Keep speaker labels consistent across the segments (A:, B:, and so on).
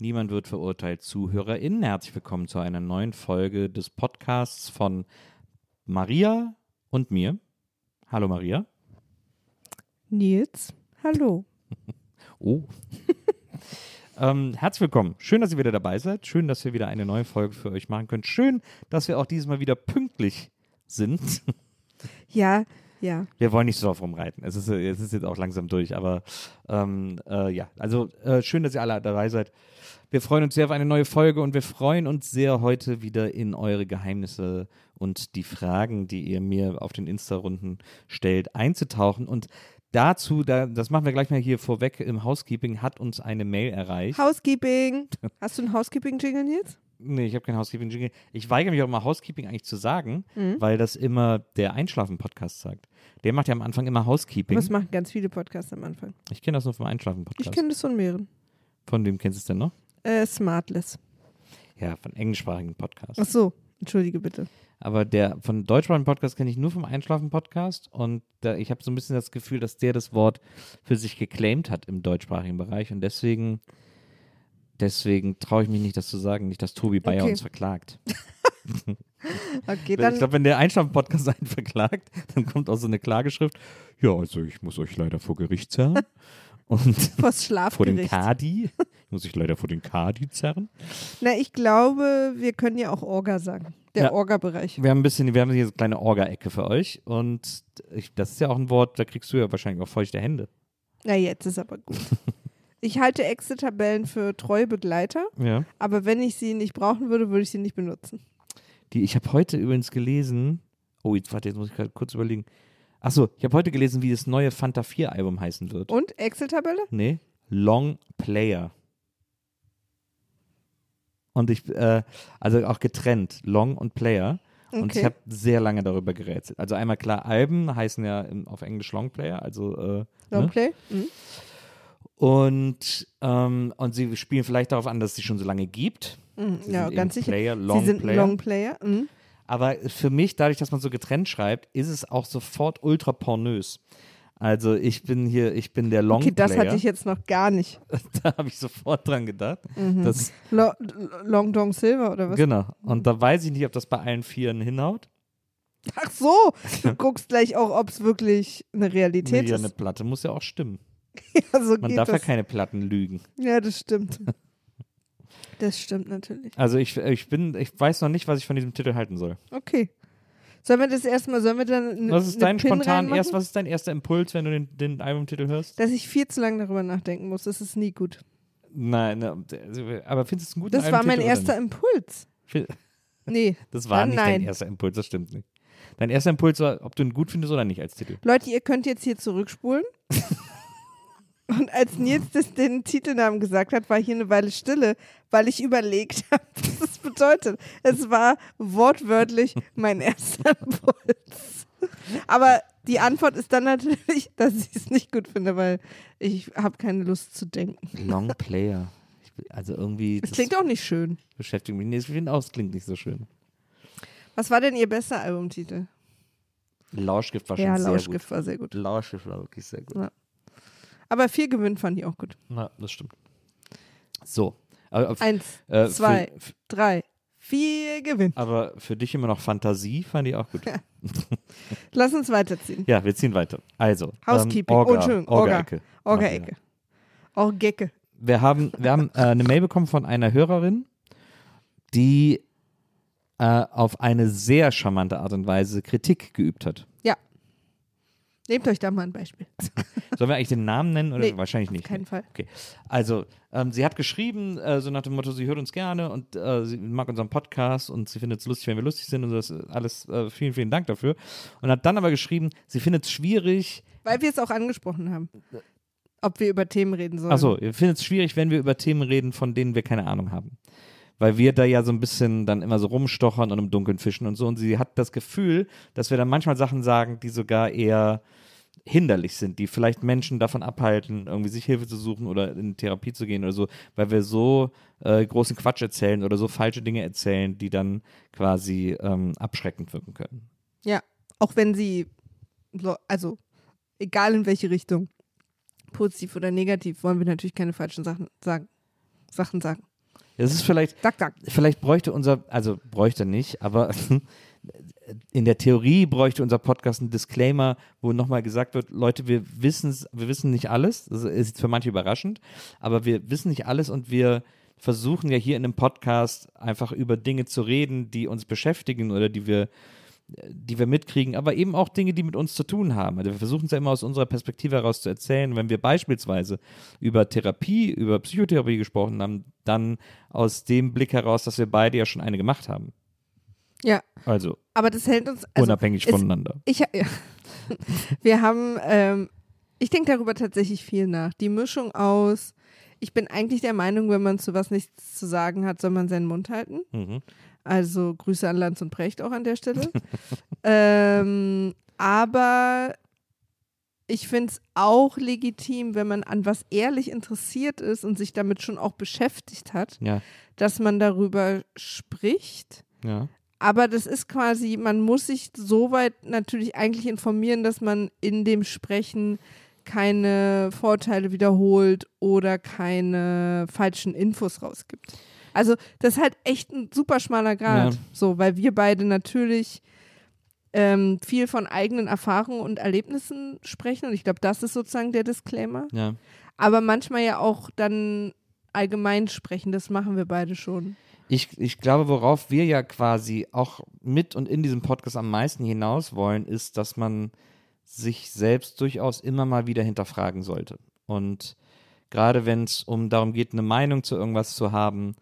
A: Niemand wird verurteilt ZuhörerInnen. Herzlich willkommen zu einer neuen Folge des Podcasts von Maria und mir. Hallo Maria.
B: Nils, hallo.
A: Oh. ähm, herzlich willkommen. Schön, dass ihr wieder dabei seid. Schön, dass wir wieder eine neue Folge für euch machen können. Schön, dass wir auch dieses Mal wieder pünktlich sind.
B: Ja, ja.
A: Wir wollen nicht so drauf rumreiten. Es ist, es ist jetzt auch langsam durch, aber ähm, äh, ja, also äh, schön, dass ihr alle dabei seid. Wir freuen uns sehr auf eine neue Folge und wir freuen uns sehr, heute wieder in eure Geheimnisse und die Fragen, die ihr mir auf den Insta-Runden stellt, einzutauchen. Und dazu, da, das machen wir gleich mal hier vorweg im Housekeeping, hat uns eine Mail erreicht.
B: Housekeeping. Hast du einen Housekeeping-Jingle, Nils?
A: Nee, ich habe kein Housekeeping-Jingle. Ich weigere mich auch immer, Housekeeping eigentlich zu sagen,
B: Mhm.
A: weil das immer der Einschlafen-Podcast sagt. Der macht ja am Anfang immer Housekeeping.
B: Das machen ganz viele Podcasts am Anfang.
A: Ich kenne das nur vom
B: Ich
A: Einschlafen-Podcast.
B: kenne das von mehreren.
A: Von wem kennst du es denn noch?
B: Äh, Smartless.
A: Ja, von englischsprachigen Podcasts.
B: Ach so, entschuldige bitte.
A: Aber der von deutschsprachigen Podcast kenne ich nur vom Einschlafen-Podcast und da, ich habe so ein bisschen das Gefühl, dass der das Wort für sich geclaimed hat im deutschsprachigen Bereich und deswegen, deswegen traue ich mich nicht, das zu sagen, nicht, dass Tobi Bayer
B: Okay.
A: uns verklagt.
B: Okay,
A: ich
B: dann.
A: glaube, wenn der Einschlafen-Podcast einen verklagt, dann kommt auch so eine Klageschrift. Ja, also ich muss euch leider vor Gericht zerren. Und vor den. Kadi. Ich muss ich leider vor den Kadi zerren.
B: Na, ich glaube, wir können ja auch Orga sagen. Der
A: Ja.
B: Orga-Bereich.
A: Wir haben ein bisschen, wir haben hier so eine kleine Orga-Ecke für euch und ich, das ist ja auch ein Wort, da kriegst du ja wahrscheinlich auch feuchte Hände.
B: Na, jetzt ist aber gut. Ich halte Excel-Tabellen für treue Begleiter,
A: Ja.
B: aber wenn ich sie nicht brauchen würde, würde ich sie nicht benutzen.
A: Die, ich habe heute übrigens gelesen, oh, jetzt warte, jetzt muss ich gerade kurz überlegen. Achso, ich habe heute gelesen, wie das neue Fanta 4 Album heißen wird.
B: Und Excel-Tabelle?
A: Nee, Long Player. Und ich, äh, also auch getrennt, Long und Player. Und
B: Okay.
A: ich habe sehr lange darüber gerätselt. Also einmal klar, Alben heißen ja im, auf Englisch Long Player, also äh, ne?
B: Longplay? Mhm.
A: Und, ähm, und sie spielen vielleicht darauf an, dass es sie schon so lange gibt.
B: Mhm. Ja, ganz sicher.
A: Player, Long
B: sie sind
A: Player.
B: Longplayer. Mhm.
A: Aber für mich, dadurch, dass man so getrennt schreibt, ist es auch sofort ultra pornös. Also ich bin hier, ich bin der Long
B: Okay, das
A: Player.
B: hatte ich jetzt noch gar nicht.
A: da habe ich sofort dran gedacht. Das,
B: Lo Long Dong Silver oder was?
A: genau. Und da weiß ich nicht, ob das bei allen Vieren hinhaut.
B: Ach so, du guckst gleich auch, ob es wirklich eine Realität
A: Nee, ja,
B: ist.
A: eine Platte muss ja auch stimmen.
B: ja, so
A: Man darf ja
B: das.
A: keine Platten lügen.
B: Ja, das stimmt. Das stimmt natürlich.
A: Also ich, ich bin, ich weiß noch nicht, was ich von diesem Titel halten soll.
B: Okay. Sollen wir das erstmal, sollen wir dann eine,
A: Was ist
B: eine
A: dein
B: Pin
A: spontan
B: reinmachen?
A: erst, was ist dein erster Impuls, wenn du den, den Albumtitel hörst?
B: Dass ich viel zu lange darüber nachdenken muss. Das ist nie gut.
A: Nein, ne, aber findest du es einen guten
B: Das war mein erster Impuls. Nee.
A: Das war nicht
B: nein.
A: dein erster Impuls, das stimmt nicht. Dein erster Impuls war, ob du ihn gut findest oder nicht als Titel.
B: Leute, ihr könnt jetzt hier zurückspulen. Und als Nils das, den Titelnamen gesagt hat, war hier eine Weile Stille, weil ich überlegt habe, was das bedeutet. Es war wortwörtlich mein erster Impuls. Aber die Antwort ist dann natürlich, dass ich es nicht gut finde, weil ich habe keine Lust zu denken.
A: Long Player. Also irgendwie.
B: Es
A: das
B: klingt auch nicht schön.
A: beschäftigt mich. Nee, ich finde auch, es klingt nicht so schön.
B: Was war denn Ihr bester Albumtitel?
A: Lauschgift war schon
B: Ja,
A: sehr
B: Lauschgift war sehr gut.
A: gut. Lauschgift war wirklich sehr gut.
B: Ja. Aber viel Gewinn fand ich auch gut.
A: Na, das stimmt. So. Aber,
B: Eins,
A: äh,
B: zwei,
A: Für,
B: drei, vier Gewinn.
A: aber für dich immer noch Fantasie fand ich auch gut. Ja,
B: Lass uns weiterziehen.
A: wir ziehen weiter. Also.
B: Housekeeping.
A: Ähm,
B: oh,
A: Orga,
B: Entschuldigung. Orga.
A: Orga-Ecke.
B: Orga-Ecke. Orgecke.
A: wir haben, wir haben äh, eine Mail bekommen von einer Hörerin, die äh, auf eine sehr charmante Art und Weise Kritik geübt hat.
B: Nehmt euch da mal ein Beispiel.
A: Sollen wir eigentlich den Namen nennen oder
B: Nee,
A: wahrscheinlich
B: auf
A: nicht?
B: keinen Fall.
A: Okay. Also, ähm, sie hat geschrieben, äh, so nach dem Motto, sie hört uns gerne und äh, sie mag unseren Podcast und sie findet es lustig, wenn wir lustig sind und das ist alles, äh, vielen, vielen Dank dafür. Und hat dann aber geschrieben, sie findet es schwierig,
B: Weil wir es auch angesprochen haben. Ob wir über Themen reden sollen.
A: Achso, ihr findet es schwierig, wenn wir über Themen reden, von denen wir keine Ahnung haben. Weil wir da ja so ein bisschen dann immer so rumstochern und im Dunkeln fischen und so. Und sie hat das Gefühl, dass wir dann manchmal Sachen sagen, die sogar eher hinderlich sind, die vielleicht Menschen davon abhalten, irgendwie sich Hilfe zu suchen oder in Therapie zu gehen oder so, weil wir so äh, großen Quatsch erzählen oder so falsche Dinge erzählen, die dann quasi ähm, abschreckend wirken können.
B: Ja, auch wenn sie, so- also egal in welche Richtung, positiv oder negativ, wollen wir natürlich keine falschen Sachen sagen. Sachen sagen.
A: Das ist vielleicht,
B: Dack, dack.
A: vielleicht bräuchte unser, also bräuchte nicht, aber in der Theorie bräuchte unser Podcast einen Disclaimer, wo nochmal gesagt wird, Leute, wir wissen wir wissen nicht alles. Das ist für manche überraschend, aber wir wissen nicht alles und wir versuchen ja hier in einem Podcast einfach über Dinge zu reden, die uns beschäftigen oder die wir die wir mitkriegen, aber eben auch Dinge, die mit uns zu tun haben. Also wir versuchen es ja immer aus unserer Perspektive heraus zu erzählen. Wenn wir beispielsweise über Therapie, über Psychotherapie gesprochen haben, dann aus dem Blick heraus, dass wir beide ja schon eine gemacht haben.
B: Ja,
A: Also,
B: aber das hält uns. Also,
A: unabhängig
B: es-
A: voneinander.
B: Ich, ja. Wir haben, ähm, ich denke darüber tatsächlich viel nach. Die Mischung aus, ich bin eigentlich der Meinung, wenn man zu was nichts zu sagen hat, soll man seinen Mund halten.
A: Mhm.
B: Also Grüße an Lanz und Precht auch an der Stelle. ähm, aber ich finde es auch legitim, wenn man an was ehrlich interessiert ist und sich damit schon auch beschäftigt hat,
A: Ja,
B: dass man darüber spricht.
A: ja.
B: Aber das ist quasi, man muss sich soweit natürlich eigentlich informieren, dass man in dem Sprechen keine Vorteile wiederholt oder keine falschen Infos rausgibt. Also das ist halt echt ein super schmaler Grad,
A: Ja.
B: so, weil wir beide natürlich ähm, viel von eigenen Erfahrungen und Erlebnissen sprechen und ich glaube, das ist sozusagen der Disclaimer.
A: ja.
B: Aber manchmal ja auch dann allgemein sprechen, das machen wir beide schon.
A: Ich, ich glaube, worauf wir ja quasi auch mit und in diesem Podcast am meisten hinaus wollen, ist, dass man sich selbst durchaus immer mal wieder hinterfragen sollte. Und gerade wenn es um darum geht, eine Meinung zu irgendwas zu haben,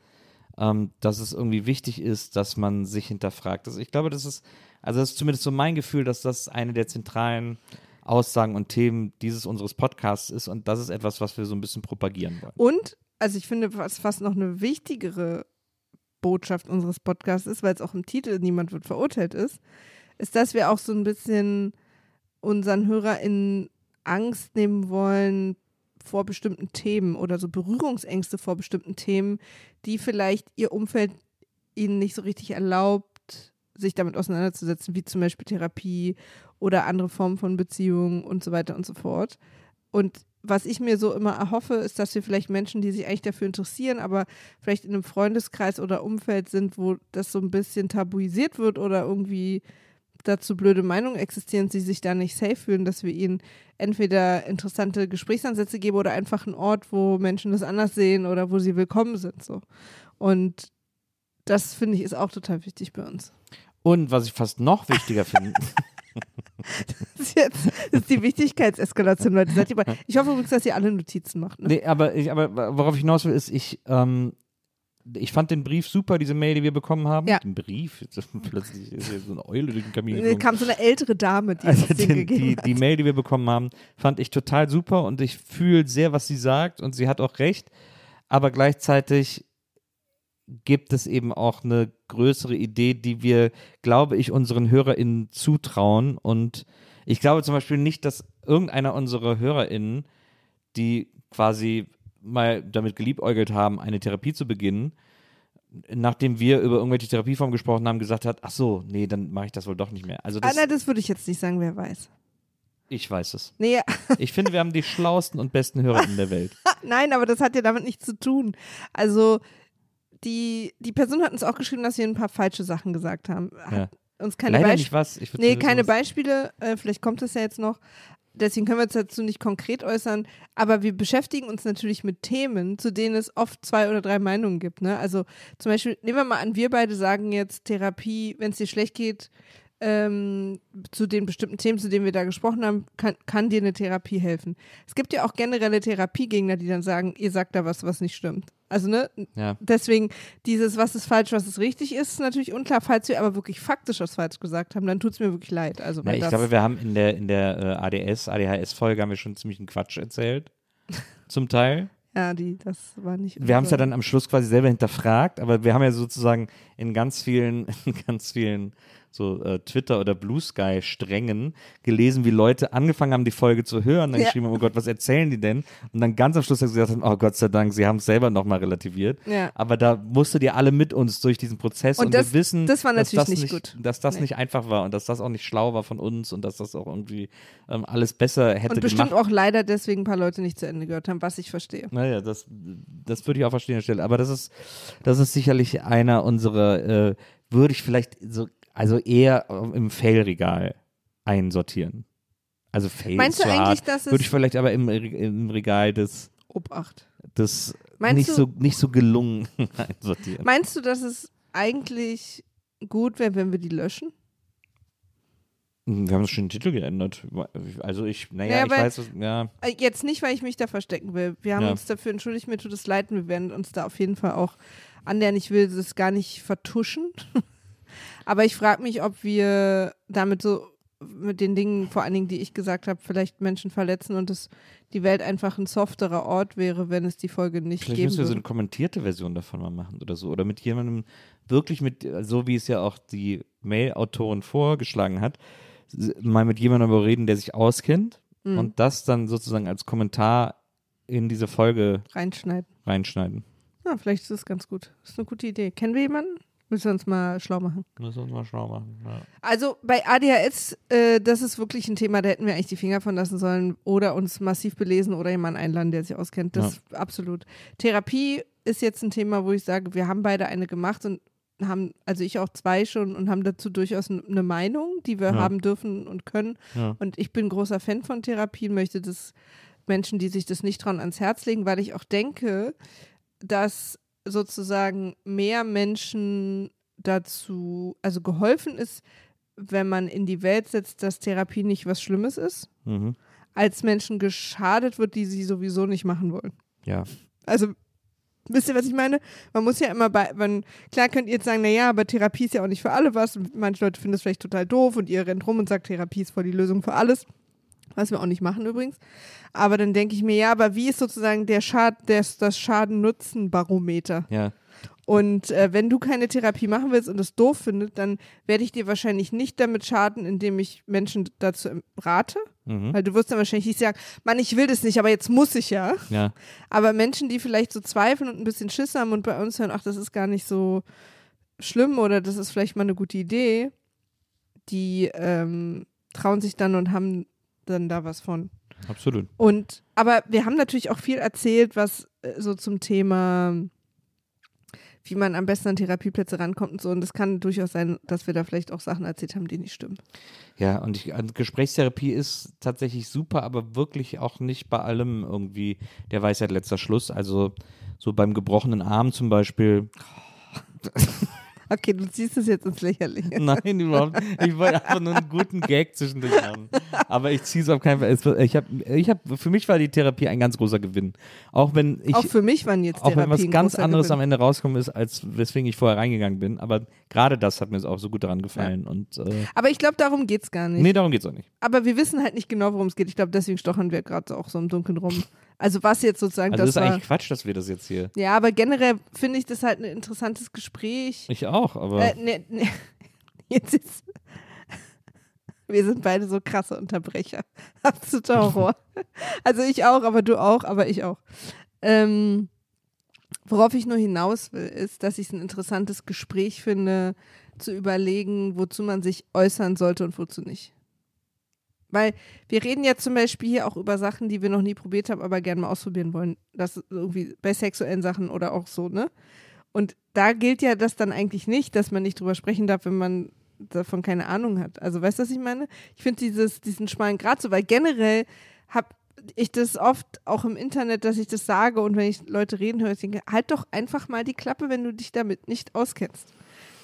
A: ähm, dass es irgendwie wichtig ist, dass man sich hinterfragt. Also ich glaube, das ist, also das ist zumindest so mein Gefühl, dass das eine der zentralen Aussagen und Themen dieses unseres Podcasts ist und das ist etwas, was wir so ein bisschen propagieren wollen.
B: Und, also ich finde, was fast noch eine wichtigere Botschaft unseres Podcasts ist, weil es auch im Titel Niemand wird verurteilt ist, ist, dass wir auch so ein bisschen unseren HörerInnen Angst nehmen wollen vor bestimmten Themen oder so Berührungsängste vor bestimmten Themen, die vielleicht ihr Umfeld ihnen nicht so richtig erlaubt, sich damit auseinanderzusetzen, wie zum Beispiel Therapie oder andere Formen von Beziehungen und so weiter und so fort. Und was ich mir so immer erhoffe, ist, dass wir vielleicht Menschen, die sich eigentlich dafür interessieren, aber vielleicht in einem Freundeskreis oder Umfeld sind, wo das so ein bisschen tabuisiert wird oder irgendwie dazu blöde Meinungen existieren, sie sich da nicht safe fühlen, dass wir ihnen entweder interessante Gesprächsansätze geben oder einfach einen Ort, wo Menschen das anders sehen oder wo sie willkommen sind. So. Und das finde ich ist auch total wichtig bei uns.
A: Und was ich fast noch wichtiger finde,
B: Das ist jetzt das ist die Wichtigkeitseskalation, Leute. Ich hoffe übrigens, dass ihr alle Notizen macht. Ne?
A: Nee, aber, ich, aber worauf ich hinaus will, ist, ich, ähm, ich fand den Brief super, diese Mail, die wir bekommen haben.
B: Ja.
A: Den Brief, jetzt plötzlich ist hier so eine Eule durch den Kamin
B: Da kam so eine ältere Dame, die
A: Also
B: den, gegeben
A: die,
B: hat.
A: die Mail, die wir bekommen haben, fand ich total super und ich fühle sehr, was sie sagt und sie hat auch recht. Aber gleichzeitig gibt es eben auch eine größere Idee, die wir, glaube ich, unseren HörerInnen zutrauen. Und ich glaube zum Beispiel nicht, dass irgendeiner unserer HörerInnen, die quasi mal damit geliebäugelt haben, eine Therapie zu beginnen, nachdem wir über irgendwelche Therapieformen gesprochen haben, gesagt hat, ach so, nee, dann mache ich das wohl doch nicht mehr. Also
B: Ah,
A: das,
B: nein, das würde ich jetzt nicht sagen, wer weiß.
A: ich weiß es.
B: Nee,
A: Ich finde, wir haben die schlauesten und besten HörerInnen der Welt.
B: nein, aber das hat ja damit nichts zu tun. Also, die, die Person hat uns auch geschrieben, dass wir ein paar falsche Sachen gesagt haben. Hat
A: Ja.
B: uns keine
A: Leider
B: Beispiele.
A: nicht was. Ich
B: Nee, keine
A: was-
B: Beispiele, äh, vielleicht kommt es ja jetzt noch. Deswegen können wir uns dazu nicht konkret äußern, aber wir beschäftigen uns natürlich mit Themen, zu denen es oft zwei oder drei Meinungen gibt. Ne? Also zum Beispiel, nehmen wir mal an, wir beide sagen jetzt Therapie, wenn es dir schlecht geht, ähm, zu den bestimmten Themen, zu denen wir da gesprochen haben, kann, kann dir eine Therapie helfen. Es gibt ja auch generelle Therapiegegner, die dann sagen, ihr sagt da was, was nicht stimmt. Also, ne,
A: Ja.
B: deswegen dieses, was ist falsch, was ist richtig, ist natürlich unklar. Falls wir aber wirklich faktisch was falsch gesagt haben, dann tut es mir wirklich leid. Also, weil
A: ich glaube, wir haben in der, in der äh, ADS, ADHS-Folge haben wir schon ziemlich einen Quatsch erzählt. Zum Teil.
B: ja, die, das war nicht.
A: Wir haben es ja dann am Schluss quasi selber hinterfragt, aber wir haben ja sozusagen in ganz vielen, in ganz vielen so äh, Twitter- oder Blue Sky-Strängen gelesen, wie Leute angefangen haben, die Folge zu hören, dann
B: Ja.
A: geschrieben haben, oh Gott, was erzählen die denn? Und dann ganz am Schluss gesagt haben, oh Gott sei Dank, sie haben es selber nochmal relativiert.
B: Ja.
A: Aber da musstet ihr alle mit uns durch diesen Prozess und,
B: Und das-
A: wir wissen,
B: das war
A: dass das
B: nicht gut.
A: dass das
B: Nee.
A: nicht einfach war und dass das auch nicht schlau war von uns und dass das auch irgendwie ähm, alles besser hätte
B: Und bestimmt
A: gemacht.
B: auch leider deswegen ein paar Leute nicht zu Ende gehört haben, was ich verstehe.
A: Naja, das, das würde ich auch verstehen an der Stelle. Aber das ist, das ist sicherlich einer unserer, äh, würde ich vielleicht so, also eher im Fail-Regal einsortieren. Also Fail
B: Meinst
A: ist
B: du eigentlich, dass es-
A: Würde ich vielleicht aber im, im Regal des,
B: Obacht.
A: des
B: Meinst
A: nicht,
B: du-
A: so, nicht so gelungen einsortieren.
B: Meinst du, dass es eigentlich gut wäre, wenn wir die löschen?
A: Wir haben schon den Titel geändert. Also ich, naja,
B: Ja,
A: ich weiß, was- ja.
B: Äh, Jetzt nicht, weil ich mich da verstecken will. Wir haben
A: Ja.
B: uns dafür entschuldigt, mir tut es leid und wir werden uns da auf jeden Fall auch annähern. Ich will das gar nicht vertuschen. Aber ich frage mich, ob wir damit so mit den Dingen, vor allen Dingen, die ich gesagt habe, vielleicht Menschen verletzen und es die Welt einfach ein softerer Ort wäre, wenn es die Folge nicht
A: Vielleicht
B: geben
A: müssen wir so
B: würde.
A: eine kommentierte Version davon mal machen oder so. Oder mit jemandem wirklich mit, so wie es ja auch die Mail-Autorin vorgeschlagen hat, mal mit jemandem darüber reden, der sich auskennt
B: Mhm.
A: und das dann sozusagen als Kommentar in diese Folge
B: Reinschneiden.
A: reinschneiden.
B: Ja, vielleicht ist das ganz gut. Das ist eine gute Idee. Kennen wir jemanden? Müssen wir uns mal schlau machen.
A: Müssen wir uns mal schlau machen. Ja.
B: Also bei ADHS, äh, das ist wirklich ein Thema, da hätten wir eigentlich die Finger von lassen sollen oder uns massiv belesen oder jemanden einladen, der sich auskennt. Das absolut. Therapie ist jetzt ein Thema, wo ich sage, wir haben beide eine gemacht und haben, also ich auch zwei schon und haben dazu durchaus eine Meinung, die wir
A: Ja.
B: haben dürfen und können.
A: Ja.
B: Und ich bin großer Fan von Therapie, möchte das Menschen, die sich das nicht trauen, ans Herz legen, weil ich auch denke, dass sozusagen mehr Menschen dazu, also geholfen ist, wenn man in die Welt setzt, dass Therapie nicht was Schlimmes ist,
A: Mhm.
B: als Menschen geschadet wird, die sie sowieso nicht machen wollen.
A: ja.
B: Also, wisst ihr, was ich meine? Man muss ja immer bei, man, klar könnt ihr jetzt sagen, naja, aber Therapie ist ja auch nicht für alle was. Und manche Leute finden das vielleicht total doof und ihr rennt rum und sagt, Therapie ist voll die Lösung für alles. Was wir auch nicht machen übrigens. Aber dann denke ich mir, ja, aber wie ist sozusagen der Schad, das, das Schaden-Nutzen-Barometer?
A: Ja.
B: Und äh, wenn du keine Therapie machen willst und es doof findest, dann werde ich dir wahrscheinlich nicht damit schaden, indem ich Menschen dazu rate.
A: Mhm.
B: Weil du wirst dann wahrscheinlich nicht sagen, Mann, ich will das nicht, aber jetzt muss ich ja.
A: Ja.
B: Aber Menschen, die vielleicht so zweifeln und ein bisschen Schiss haben und bei uns hören, ach, das ist gar nicht so schlimm oder das ist vielleicht mal eine gute Idee, die ähm, trauen sich dann und haben dann da was von.
A: Absolut.
B: Und aber wir haben natürlich auch viel erzählt, was äh, so zum Thema, wie man am besten an Therapieplätze rankommt und so. Und das kann durchaus sein, dass wir da vielleicht auch Sachen erzählt haben, die nicht stimmen.
A: Ja, und ich, also Gesprächstherapie ist tatsächlich super, aber wirklich auch nicht bei allem irgendwie der Weisheit letzter Schluss. Also so beim gebrochenen Arm zum Beispiel.
B: Okay, du ziehst es jetzt ins Lächerliche.
A: Nein, überhaupt nicht. Ich wollte einfach nur einen guten Gag zwischendurch machen. Aber ich ziehe es auf keinen Fall. Es Ich hab, ich hab, für mich war die Therapie ein ganz großer Gewinn. Auch wenn ich.
B: auch für mich waren jetzt
A: auch wenn was ganz anderes
B: Gewinn.
A: am Ende rauskommen ist, als weswegen ich vorher reingegangen bin. Aber gerade das hat mir auch so gut daran gefallen. Und äh,
B: Aber ich glaube, darum geht's gar nicht.
A: nee, darum geht's auch nicht.
B: Aber wir wissen halt nicht genau, worum es geht. Ich glaube, deswegen stochern wir gerade auch so im Dunkeln rum. Also was jetzt sozusagen
A: Also das,
B: das,
A: ist
B: war.
A: eigentlich Quatsch, dass wir das jetzt hier.
B: Ja, aber generell finde ich das halt ein interessantes Gespräch.
A: Ich auch, aber.
B: Äh, ne, ne, jetzt ist. Wir sind beide so krasse Unterbrecher. Absoluter Horror. Also ich auch, aber du auch, aber ich auch. Ähm, worauf ich nur hinaus will, ist, dass ich es ein interessantes Gespräch finde, zu überlegen, wozu man sich äußern sollte und wozu nicht. Weil wir reden ja zum Beispiel hier auch über Sachen, die wir noch nie probiert haben, aber gerne mal ausprobieren wollen. Das irgendwie bei sexuellen Sachen oder auch so, ne? Und da gilt ja das dann eigentlich nicht, dass man nicht drüber sprechen darf, wenn man davon keine Ahnung hat. Also weißt du, was ich meine? Ich finde dieses, diesen schmalen Grat so, weil generell habe ich das oft auch im Internet, dass ich das sage und wenn ich Leute reden höre, ich denke, halt doch einfach mal die Klappe, wenn du dich damit nicht auskennst.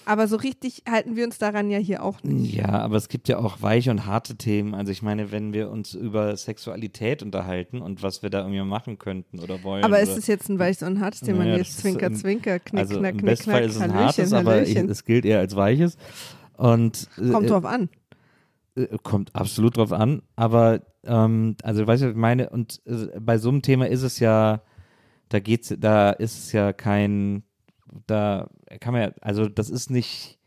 B: Aber so richtig halten wir uns daran ja hier auch nicht.
A: Ja, aber es gibt ja auch weiche und harte Themen. Also ich meine, wenn wir uns über Sexualität unterhalten und was wir da irgendwie machen könnten oder wollen.
B: Aber ist es jetzt ein weiches und hartes Thema?
A: Ja,
B: ist Zwinker,
A: ein-
B: Zwinker, Knick,
A: also
B: Knack, Knick,
A: besten Fall
B: Knack,
A: ist es ein
B: Hallöchen,
A: hartes, aber
B: Hallöchen.
A: es gilt eher als weiches. Und äh,
B: Kommt drauf an.
A: äh, kommt absolut drauf an, aber ähm, also weißt du, ich meine, und äh, bei so einem Thema ist es ja, da geht's, da ist es ja kein, da kann man ja, also das ist nicht,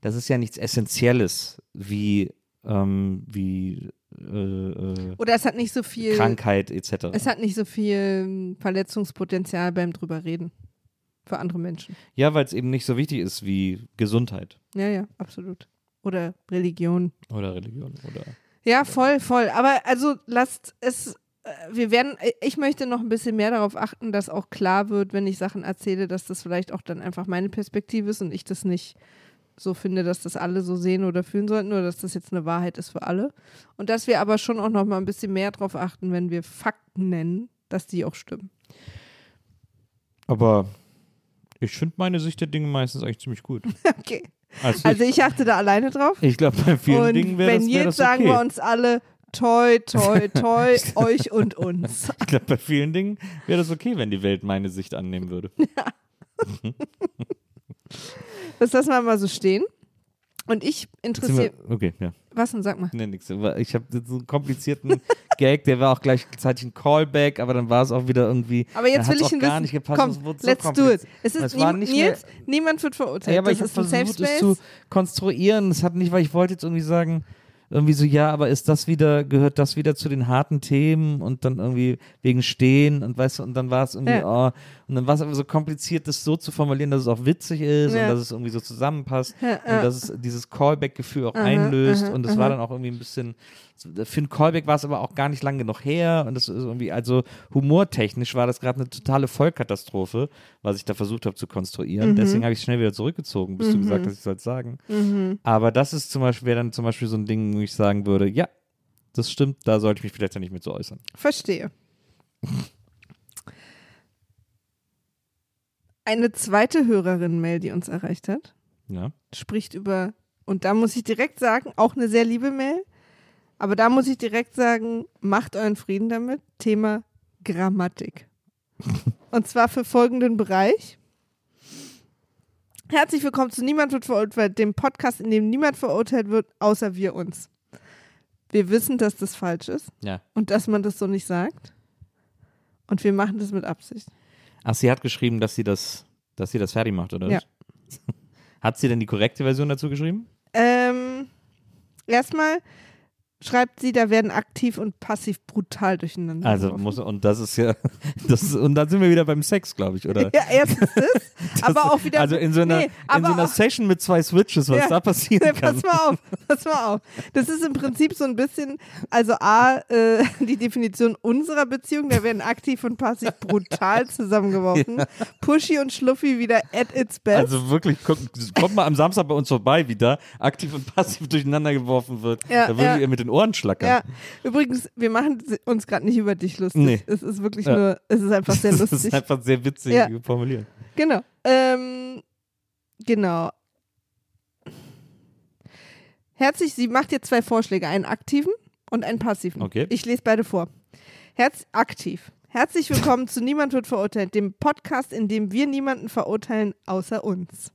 A: das ist ja nichts Essentielles wie, ähm, wie äh, äh,
B: Oder es hat nicht so viel.
A: Krankheit etc.
B: Es hat nicht so viel ähm, Verletzungspotenzial beim drüber reden. Für andere Menschen.
A: Ja, weil es eben nicht so wichtig ist wie Gesundheit
B: Ja, ja, absolut. Oder Religion.
A: oder Religion oder
B: Ja, voll, voll. Aber also lasst es, wir werden, äh, ich möchte noch ein bisschen mehr darauf achten, dass auch klar wird, wenn ich Sachen erzähle, dass das vielleicht auch dann einfach meine Perspektive ist und ich das nicht so finde, dass das alle so sehen oder fühlen sollten oder dass das jetzt eine Wahrheit ist für alle. Und dass wir aber schon auch noch mal ein bisschen mehr darauf achten, wenn wir Fakten nennen, dass die auch stimmen.
A: Aber ich finde meine Sicht der Dinge meistens eigentlich ziemlich gut.
B: Okay.
A: Also,
B: Also ich achte da alleine drauf.
A: ich, glaube, bei vielen
B: und
A: Dingen wäre
B: wenn
A: das, wär
B: jetzt
A: das
B: sagen
A: okay.
B: wir uns alle toi, toi, toi, euch und uns.
A: Ich glaube, bei vielen Dingen wäre das okay, wenn die Welt meine Sicht annehmen würde.
B: Das lassen wir mal so stehen. Und ich interessiere.
A: okay, ja.
B: Was denn, sag mal.
A: Nee, nix. Ich habe so einen komplizierten Gag, der war auch gleichzeitig ein Callback, aber dann war es auch wieder irgendwie.
B: Aber jetzt will ich ihn
A: gar
B: wissen.
A: nicht gepasst.
B: Komm,
A: so
B: let's do it. Es ist
A: Es
B: nie,
A: nicht
B: Nils, niemand wird verurteilt.
A: Ja, aber ich
B: das
A: habe
B: ist ein Safe
A: versucht, es zu konstruieren. Es hat nicht, weil ich wollte jetzt irgendwie sagen, irgendwie so, ja, aber ist das wieder, gehört das wieder zu den harten Themen und dann irgendwie wegen Stehen und weißt du, und dann war es irgendwie, oh, und dann war es aber so kompliziert, das so zu formulieren, dass es auch witzig ist
B: Ja.
A: und dass es irgendwie so zusammenpasst
B: Ja,
A: und
B: ja.
A: dass es dieses Callback-Gefühl auch
B: Aha,
A: einlöst
B: aha,
A: und es war dann auch irgendwie ein bisschen, für ein Callback war es aber auch gar nicht lang genug her und das ist irgendwie, also humortechnisch war das gerade eine totale Vollkatastrophe, was ich da versucht habe zu konstruieren.
B: Mhm.
A: Deswegen habe ich es schnell wieder zurückgezogen, bis du gesagt hast, ich soll es sagen.
B: Mhm.
A: Aber das ist zum Beispiel, wäre dann zum Beispiel so ein Ding, wo ich sagen würde, ja, das stimmt, da sollte ich mich vielleicht ja nicht mit so äußern.
B: Verstehe. Eine zweite Hörerin-Mail, die uns erreicht hat,
A: Ja.
B: spricht über, und da muss ich direkt sagen, auch eine sehr liebe Mail, aber da muss ich direkt sagen, macht euren Frieden damit. Thema Grammatik. und zwar für folgenden Bereich. Herzlich willkommen zu Niemand wird verurteilt, dem Podcast, in dem niemand verurteilt wird, außer wir uns. Wir wissen, dass das falsch ist
A: Ja.
B: und dass man das so nicht sagt. Und wir machen das mit Absicht.
A: Ach, sie hat geschrieben, dass sie das, dass sie das fertig macht, oder?
B: Ja.
A: Hat sie denn die korrekte Version dazu geschrieben?
B: Ähm, erstmal schreibt sie, da werden aktiv und passiv brutal durcheinander.
A: Also
B: geworfen.
A: muss und das ist ja das ist, und dann sind wir wieder beim Sex, glaube ich, oder?
B: Ja, erstens das, aber auch wieder.
A: Also in so einer
B: nee,
A: in so einer
B: auch-
A: Session mit zwei Switches, was
B: Ja.
A: da passieren
B: Ja,
A: kann.
B: pass mal auf, pass mal auf. Das ist im Prinzip so ein bisschen, also A, äh, die Definition unserer Beziehung, da werden aktiv und passiv brutal zusammengeworfen. Pushy und Schluffi wieder at its best.
A: Also wirklich, kommt, kommt mal am Samstag bei uns vorbei, wie da aktiv und passiv durcheinander geworfen wird.
B: Ja,
A: da würdet
B: ja.
A: ihr mit den Ohren schlackern.
B: ja, übrigens, wir machen uns gerade nicht über dich lustig.
A: Nee.
B: Es ist wirklich
A: Ja.
B: nur, es ist einfach sehr lustig.
A: ist einfach sehr witzig
B: Ja.
A: formuliert.
B: Genau. Ähm, genau. Herzlich, sie macht jetzt zwei Vorschläge, einen aktiven und einen passiven.
A: Okay.
B: Ich lese beide vor. Herz aktiv. Herzlich willkommen zu Niemand wird verurteilt, dem Podcast, in dem wir niemanden verurteilen außer uns.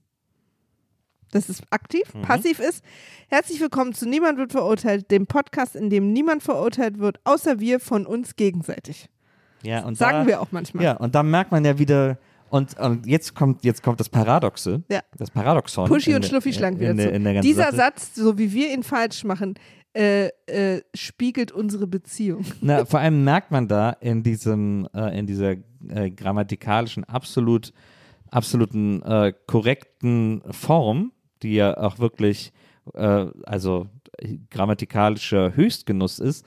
B: Das ist aktiv.
A: Mhm.
B: Passiv ist, herzlich willkommen zu Niemand wird verurteilt, dem Podcast, in dem niemand verurteilt wird, außer wir von uns gegenseitig.
A: Ja, und
B: Sagen
A: da,
B: wir auch manchmal.
A: Ja, und da merkt man ja wieder, und, und jetzt kommt jetzt kommt das Paradoxe,
B: Ja.
A: das Paradoxon.
B: Pushy
A: in
B: und Schluffi schlagen wieder
A: in der,
B: zu.
A: in der ganzen
B: Dieser
A: Sache.
B: Satz, so wie wir ihn falsch machen, äh, äh, spiegelt unsere Beziehung.
A: Na, vor allem merkt man da in diesem, äh, in dieser äh, grammatikalischen, absolut, absoluten äh, korrekten Form, die ja auch wirklich, äh, also grammatikalischer Höchstgenuss ist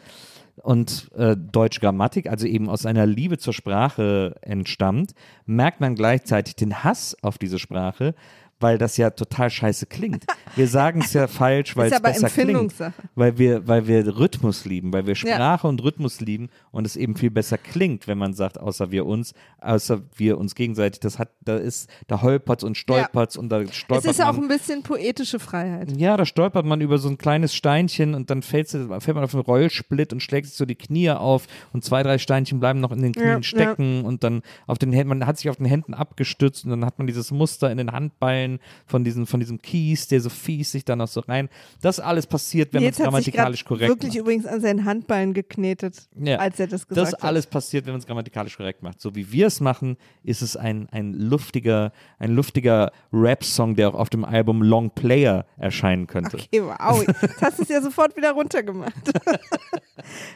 A: und äh, Deutsch Grammatik, also eben aus einer Liebe zur Sprache entstammt, merkt man gleichzeitig den Hass auf diese Sprache, weil das ja total scheiße klingt. Wir sagen es ja falsch, weil es besser klingt.
B: Empfindungssache.
A: Weil wir, weil wir Rhythmus lieben, weil wir Sprache und Rhythmus lieben und es eben viel besser klingt, wenn man sagt, außer wir uns, außer wir uns gegenseitig. Das hat, da ist, da holpert's und stolpert's und da
B: Es
A: stolpert
B: ist ja auch
A: man.
B: ein bisschen poetische Freiheit.
A: Ja, da stolpert man über so ein kleines Steinchen und dann fällt, fällt man auf einen Rollsplit und schlägt sich so die Knie auf und zwei, drei Steinchen bleiben noch in den Knien
B: Ja,
A: stecken und dann auf den Händen, man hat sich auf den Händen abgestützt und dann hat man dieses Muster in den Handballen von diesem, von diesem Kies, der so fies sich dann auch so rein. Das alles passiert, wenn man es
B: hat
A: grammatikalisch korrekt
B: wirklich
A: macht.
B: übrigens an seinen Handballen geknetet,
A: Ja.
B: als er das gesagt
A: Das
B: hat.
A: alles passiert, wenn man es grammatikalisch korrekt macht. So wie wir es machen, ist es ein, ein luftiger, ein luftiger Rap-Song, der auch auf dem Album Long Player erscheinen könnte.
B: Okay, wow. Jetzt hast du es ja sofort wieder runtergemacht.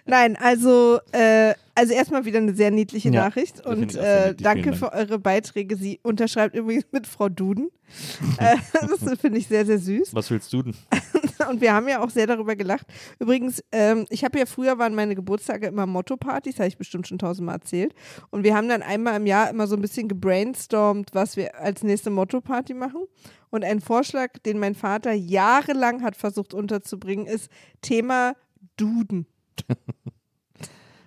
B: Nein, also, äh, also erstmal wieder eine sehr niedliche
A: Ja,
B: Nachricht und äh, danke für eure Beiträge. Sie unterschreibt übrigens mit Frau Duden. äh, das finde ich sehr, sehr süß.
A: Was willst du denn?
B: Und wir haben ja auch sehr darüber gelacht. Übrigens, ähm, ich habe ja früher waren meine Geburtstage immer Motto-Partys, habe ich bestimmt schon tausendmal erzählt. Und wir haben dann einmal im Jahr immer so ein bisschen gebrainstormt, was wir als nächste Motto-Party machen. Und ein Vorschlag, den mein Vater jahrelang hat versucht unterzubringen, ist Thema Duden.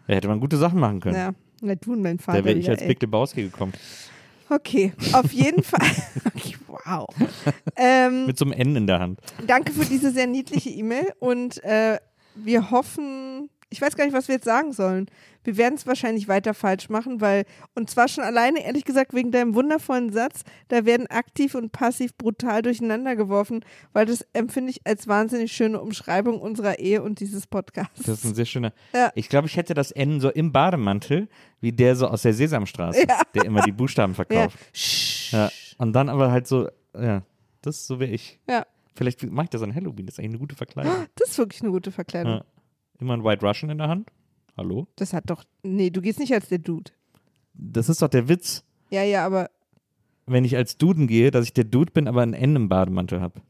A: Da hätte man gute Sachen machen können.
B: Ja, na Duden, mein Vater.
A: da wäre ich als
B: ey.
A: Big Lebowski gekommen.
B: Okay, auf jeden Fall. Okay, wow. Ähm,
A: Mit so einem N in der Hand.
B: Danke für diese sehr niedliche E-Mail und äh, wir hoffen, ich weiß gar nicht, was wir jetzt sagen sollen. Wir werden es wahrscheinlich weiter falsch machen, weil, und zwar schon alleine, ehrlich gesagt, wegen deinem wundervollen Satz, da werden aktiv und passiv brutal durcheinander geworfen, weil das empfinde ich als wahnsinnig schöne Umschreibung unserer Ehe und dieses Podcasts.
A: Das ist ein sehr schöner.
B: Ja.
A: Ich glaube, ich hätte das N so im Bademantel, wie der so aus der Sesamstraße, der immer die Buchstaben
B: ja.
A: verkauft. Ja. Und dann aber halt so, ja, das so wäre ich.
B: ja,
A: Vielleicht mache ich das an Halloween, das ist eigentlich eine gute Verkleidung.
B: das ist wirklich eine gute Verkleidung.
A: Immer ein White Russian in der Hand. Hallo?
B: Das hat doch, nee, du gehst nicht als der Dude.
A: Das ist doch der Witz,
B: Ja, ja, aber
A: wenn ich als Duden gehe, dass ich der Dude bin, aber ein N im Bademantel habe.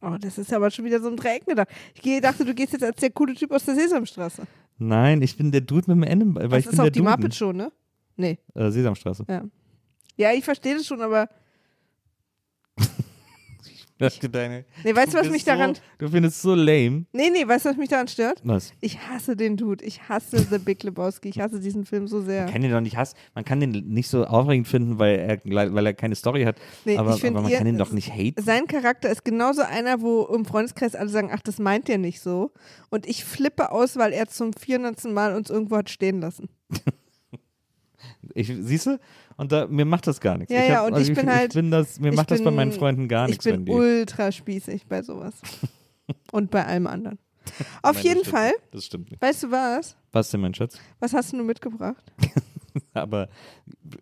B: Oh, das ist aber schon wieder so ein Dreieck gedacht. Ich dachte, du gehst jetzt als der coole Typ aus der Sesamstraße.
A: Nein, ich bin der Dude mit dem N im Weil
B: Das
A: ich
B: ist
A: bin
B: auch die
A: Duden.
B: Muppet Show, ne? Nee,
A: Äh, Sesamstraße.
B: ja. Ja, ich verstehe das schon, aber.
A: Deine,
B: Nee, weißt du, was mich daran.
A: So, du findest es so lame.
B: Nee, nee, weißt du, was mich daran stört?
A: Was?
B: Ich hasse den Dude. Ich hasse The Big Lebowski. Ich hasse diesen Film so sehr.
A: Man kann den doch nicht hassen. Man kann den nicht so aufregend finden, weil er, weil er keine Story hat.
B: Nee,
A: aber,
B: ich find,
A: aber man
B: ihr-
A: kann ihn doch nicht haten.
B: Sein Charakter ist genauso einer, wo im Freundeskreis alle sagen, ach, das meint der nicht so. Und ich flippe aus, weil er zum 400. Mal uns irgendwo hat stehen lassen.
A: Ich, siehst du? Und da, mir macht das gar nichts.
B: Ja,
A: ich
B: ja,
A: hab-
B: und
A: also
B: ich bin
A: ich
B: halt-
A: bin das, mir
B: ich
A: macht das bei
B: bin-
A: meinen Freunden gar
B: Ich
A: nichts, wenn
B: bin ultra spießig bei sowas. Und bei allem anderen. Auf
A: Nein, das
B: jeden
A: stimmt
B: Fall.
A: Das stimmt nicht.
B: weißt du was?
A: Was denn, mein Schatz?
B: Was hast du mitgebracht?
A: Aber,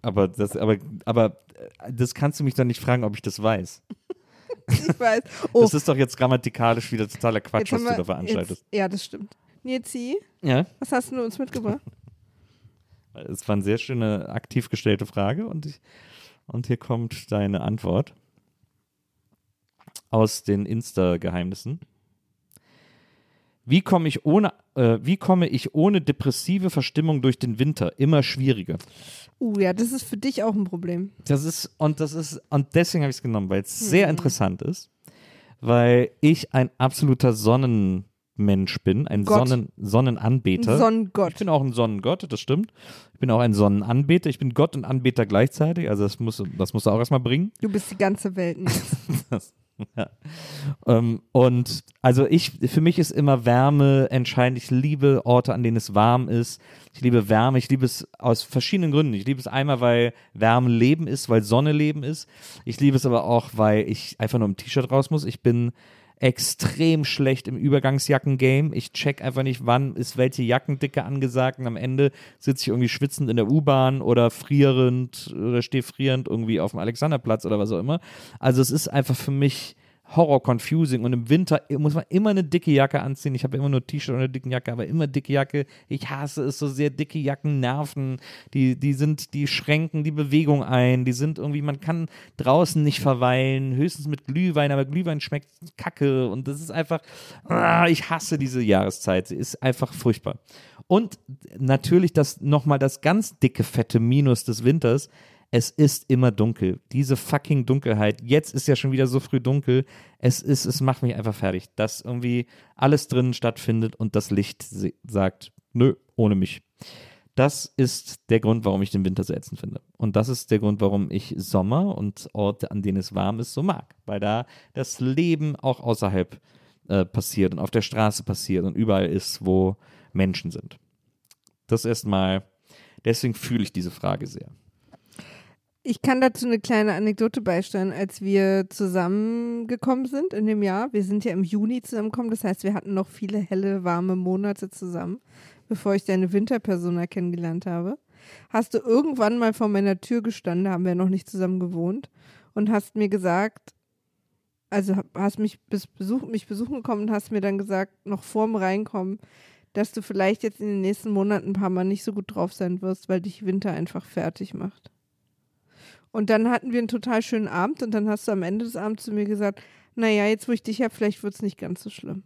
A: aber, das, aber, aber äh, das kannst du mich doch nicht fragen, ob ich das weiß.
B: Ich weiß. Oh,
A: Das ist doch jetzt grammatikalisch wieder totaler Quatsch,
B: jetzt
A: was
B: haben
A: du
B: wir-
A: da veranstaltest.
B: Jetzt, ja, das stimmt. Nilsi,
A: Ja,
B: was hast du uns mitgebracht?
A: Es war eine sehr schöne, aktiv gestellte Frage und, ich, und hier kommt deine Antwort aus den Insta-Geheimnissen. Wie komme ich ohne, äh, wie komme ich ohne depressive Verstimmung durch den Winter? Immer schwieriger.
B: Uh, ja, das ist für dich auch ein Problem.
A: Das ist, und das ist, und deswegen habe ich es genommen, weil es
B: Hm.
A: sehr interessant ist, weil ich ein absoluter Sonnenmensch bin, ein
B: Gott.
A: Sonnen, Sonnenanbeter.
B: Sonnengott.
A: Ich bin auch ein Sonnengott, das stimmt. Ich bin auch ein Sonnenanbeter. Ich bin Gott und Anbeter gleichzeitig. Also das muss, das musst du auch erstmal bringen.
B: Du bist die ganze Welt. Nils.
A: Das, ja. ähm, und also ich, für mich ist immer Wärme entscheidend. Ich liebe Orte, an denen es warm ist. Ich liebe Wärme. Ich liebe es aus verschiedenen Gründen. Ich liebe es einmal, weil Wärme Leben ist, weil Sonne Leben ist. Ich liebe es aber auch, weil ich einfach nur im T-Shirt raus muss. Ich bin extrem schlecht im Übergangsjacken-Game. Ich check einfach nicht, wann ist welche Jackendicke angesagt und am Ende sitze ich irgendwie schwitzend in der U-Bahn oder frierend oder stehe frierend irgendwie auf dem Alexanderplatz oder was auch immer. Also es ist einfach für mich Horror-confusing und im Winter muss man immer eine dicke Jacke anziehen. Ich habe immer nur T-Shirt und eine dicke Jacke, aber immer dicke Jacke. Ich hasse es so sehr, dicke Jacken nerven. Die, die sind, die schränken die Bewegung ein. Die sind irgendwie, man kann draußen nicht verweilen, höchstens mit Glühwein, aber Glühwein schmeckt kacke und das ist einfach, ah, ich hasse diese Jahreszeit. Sie ist einfach furchtbar. Und natürlich das nochmal das ganz dicke, fette Minus des Winters. Es ist immer dunkel. Diese fucking Dunkelheit. Jetzt ist ja schon wieder so früh dunkel. Es ist, es macht mich einfach fertig, dass irgendwie alles drinnen stattfindet und das Licht sagt, nö, ohne mich. Das ist der Grund, warum ich den Winter so ätzend finde. Und das ist der Grund, warum ich Sommer und Orte, an denen es warm ist, so mag. Weil da das Leben auch außerhalb äh, passiert und auf der Straße passiert und überall ist, wo Menschen sind. Das erstmal, deswegen fühle ich diese Frage sehr.
B: Ich kann dazu eine kleine Anekdote beisteuern, als wir zusammengekommen sind in dem Jahr. Wir sind ja im Juni zusammengekommen, das heißt, wir hatten noch viele helle, warme Monate zusammen, bevor ich deine Winterpersona kennengelernt habe. Hast du irgendwann mal vor meiner Tür gestanden, da haben wir noch nicht zusammen gewohnt, und hast mir gesagt, also hast mich, bis Besuch, mich besuchen gekommen und hast mir dann gesagt, noch vorm Reinkommen, dass du vielleicht jetzt in den nächsten Monaten ein paar Mal nicht so gut drauf sein wirst, weil dich Winter einfach fertig macht. Und dann hatten wir einen total schönen Abend und dann hast du am Ende des Abends zu mir gesagt, naja, jetzt wo ich dich habe, vielleicht wird es nicht ganz so schlimm.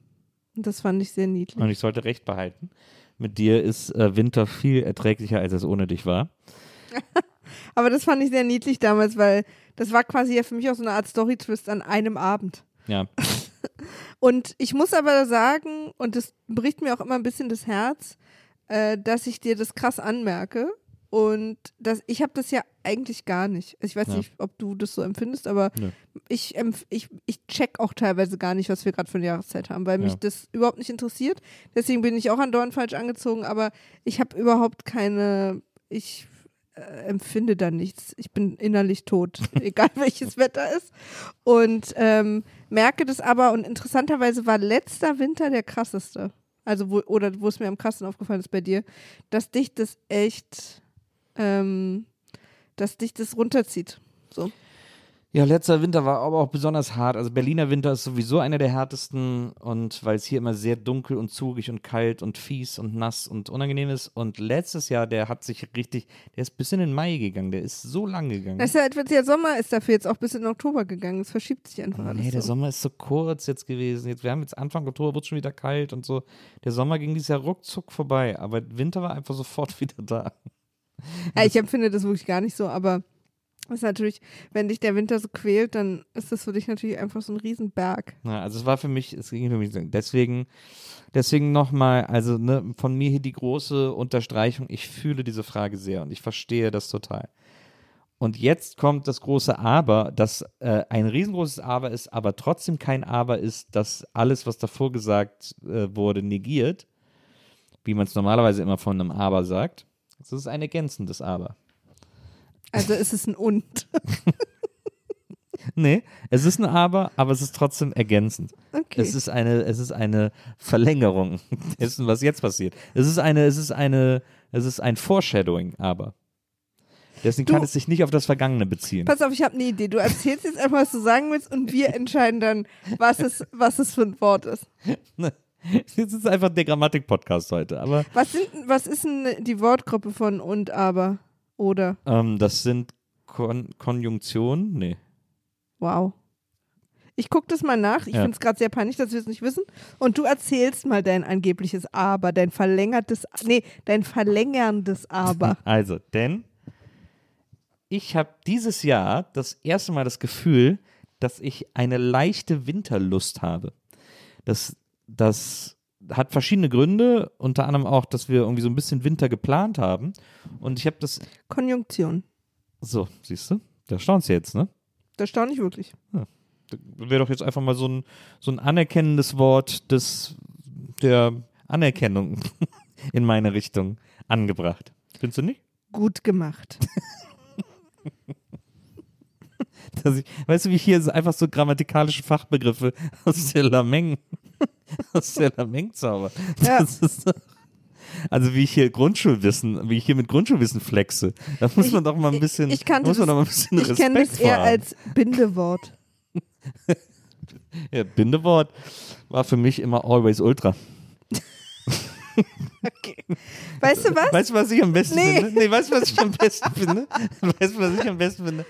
B: Und das fand ich sehr niedlich.
A: Und ich sollte recht behalten. Mit dir ist äh, Winter viel erträglicher, als es ohne dich war.
B: Aber das fand ich sehr niedlich damals, weil das war quasi ja für mich auch so eine Art Story-Twist an einem Abend.
A: Ja,
B: Und ich muss aber sagen, und das bricht mir auch immer ein bisschen das Herz, äh, dass ich dir das krass anmerke. Und das, ich habe das ja eigentlich gar nicht. Also ich weiß
A: Ja.
B: nicht, ob du das so empfindest, aber
A: Nö.
B: ich, empf- ich, ich check auch teilweise gar nicht, was wir gerade für eine Jahreszeit haben, weil mich
A: Ja.
B: das überhaupt nicht interessiert. Deswegen bin ich auch andauernd falsch angezogen, aber ich habe überhaupt keine, ich äh, empfinde da nichts. Ich bin innerlich tot, egal welches Wetter ist. Und ähm, merke das aber, und interessanterweise war letzter Winter der krasseste. Also, wo, oder wo es mir am krassesten aufgefallen ist bei dir, dass dich das echt, ähm, dass dich das runterzieht. So.
A: Ja, letzter Winter war aber auch besonders hart. Also Berliner Winter ist sowieso einer der härtesten und weil es hier immer sehr dunkel und zugig und kalt und fies und nass und unangenehm ist. Und letztes Jahr, der hat sich richtig, der ist bis in den Mai gegangen. Der ist so lang gegangen.
B: Das ist ja etwas, der Sommer ist dafür jetzt auch bis in Oktober gegangen. Es verschiebt sich einfach alles.
A: Nee, der
B: so.
A: Sommer ist so kurz jetzt gewesen. Jetzt, wir haben jetzt Anfang Oktober, wird schon wieder kalt und so. Der Sommer ging dieses Jahr ruckzuck vorbei, aber Winter war einfach sofort wieder da.
B: Ja, ich empfinde das wirklich gar nicht so, aber ist natürlich, wenn dich der Winter so quält, dann ist das für dich natürlich einfach so ein Riesenberg.
A: Ja, also es war für mich, es ging für mich, deswegen, deswegen nochmal, also ne, von mir hier die große Unterstreichung, ich fühle diese Frage sehr und ich verstehe das total. Und jetzt kommt das große Aber, das äh, ein riesengroßes Aber ist, aber trotzdem kein Aber ist, dass alles, was davor gesagt äh, wurde, negiert, wie man es normalerweise immer von einem Aber sagt. Es ist ein ergänzendes Aber.
B: Also ist es ein Und.
A: Nee, es ist ein Aber, aber es ist trotzdem ergänzend.
B: Okay.
A: Es ist eine, es ist eine Verlängerung dessen, was jetzt passiert. Es ist eine, es ist eine, es ist ein Foreshadowing, aber. Deswegen kann
B: Du-
A: es sich nicht auf das Vergangene beziehen.
B: Pass auf, ich habe eine Idee. Du erzählst jetzt einfach, was du sagen willst und wir entscheiden dann, was es, was es für ein Wort ist.
A: Jetzt ist einfach der Grammatik-Podcast heute, aber
B: Was, sind, was ist denn die Wortgruppe von und, aber, oder?
A: ähm, das sind Kon Konjunktionen. Nee.
B: Wow. Ich gucke das mal nach. Ich
A: Ja.
B: finde es gerade sehr peinlich, dass wir es nicht wissen. Und du erzählst mal dein angebliches Aber, dein verlängertes, nee, dein verlängerndes Aber.
A: Also, denn ich habe dieses Jahr das erste Mal das Gefühl, dass ich eine leichte Winterlust habe. Das, das hat verschiedene Gründe, unter anderem auch, dass wir irgendwie so ein bisschen Winter geplant haben. Und ich habe das,
B: Konjunktion.
A: so, siehst du, da staunst du jetzt, ne?
B: Das staune ich wirklich.
A: Wäre doch jetzt einfach mal so ein, so ein anerkennendes Wort des, der Anerkennung in meine Richtung angebracht. Findest du nicht?
B: Gut gemacht.
A: ich, weißt du, wie hier so einfach so grammatikalische Fachbegriffe aus der Lameng, aus der Lameng-Zauber.
B: Ja.
A: Das ist, also wie ich hier Grundschulwissen, wie ich hier mit Grundschulwissen flexe, da muss man doch mal ein bisschen,
B: ich kannte
A: muss man
B: das-
A: doch mal ein bisschen
B: Ich kenne das eher als Bindewort.
A: Ja, Bindewort war für mich immer always ultra.
B: Weißt du was?
A: Weißt du, was ich am besten
B: Nee.
A: finde? Nee, weißt du, was ich am besten finde? Weißt du, was ich am besten finde?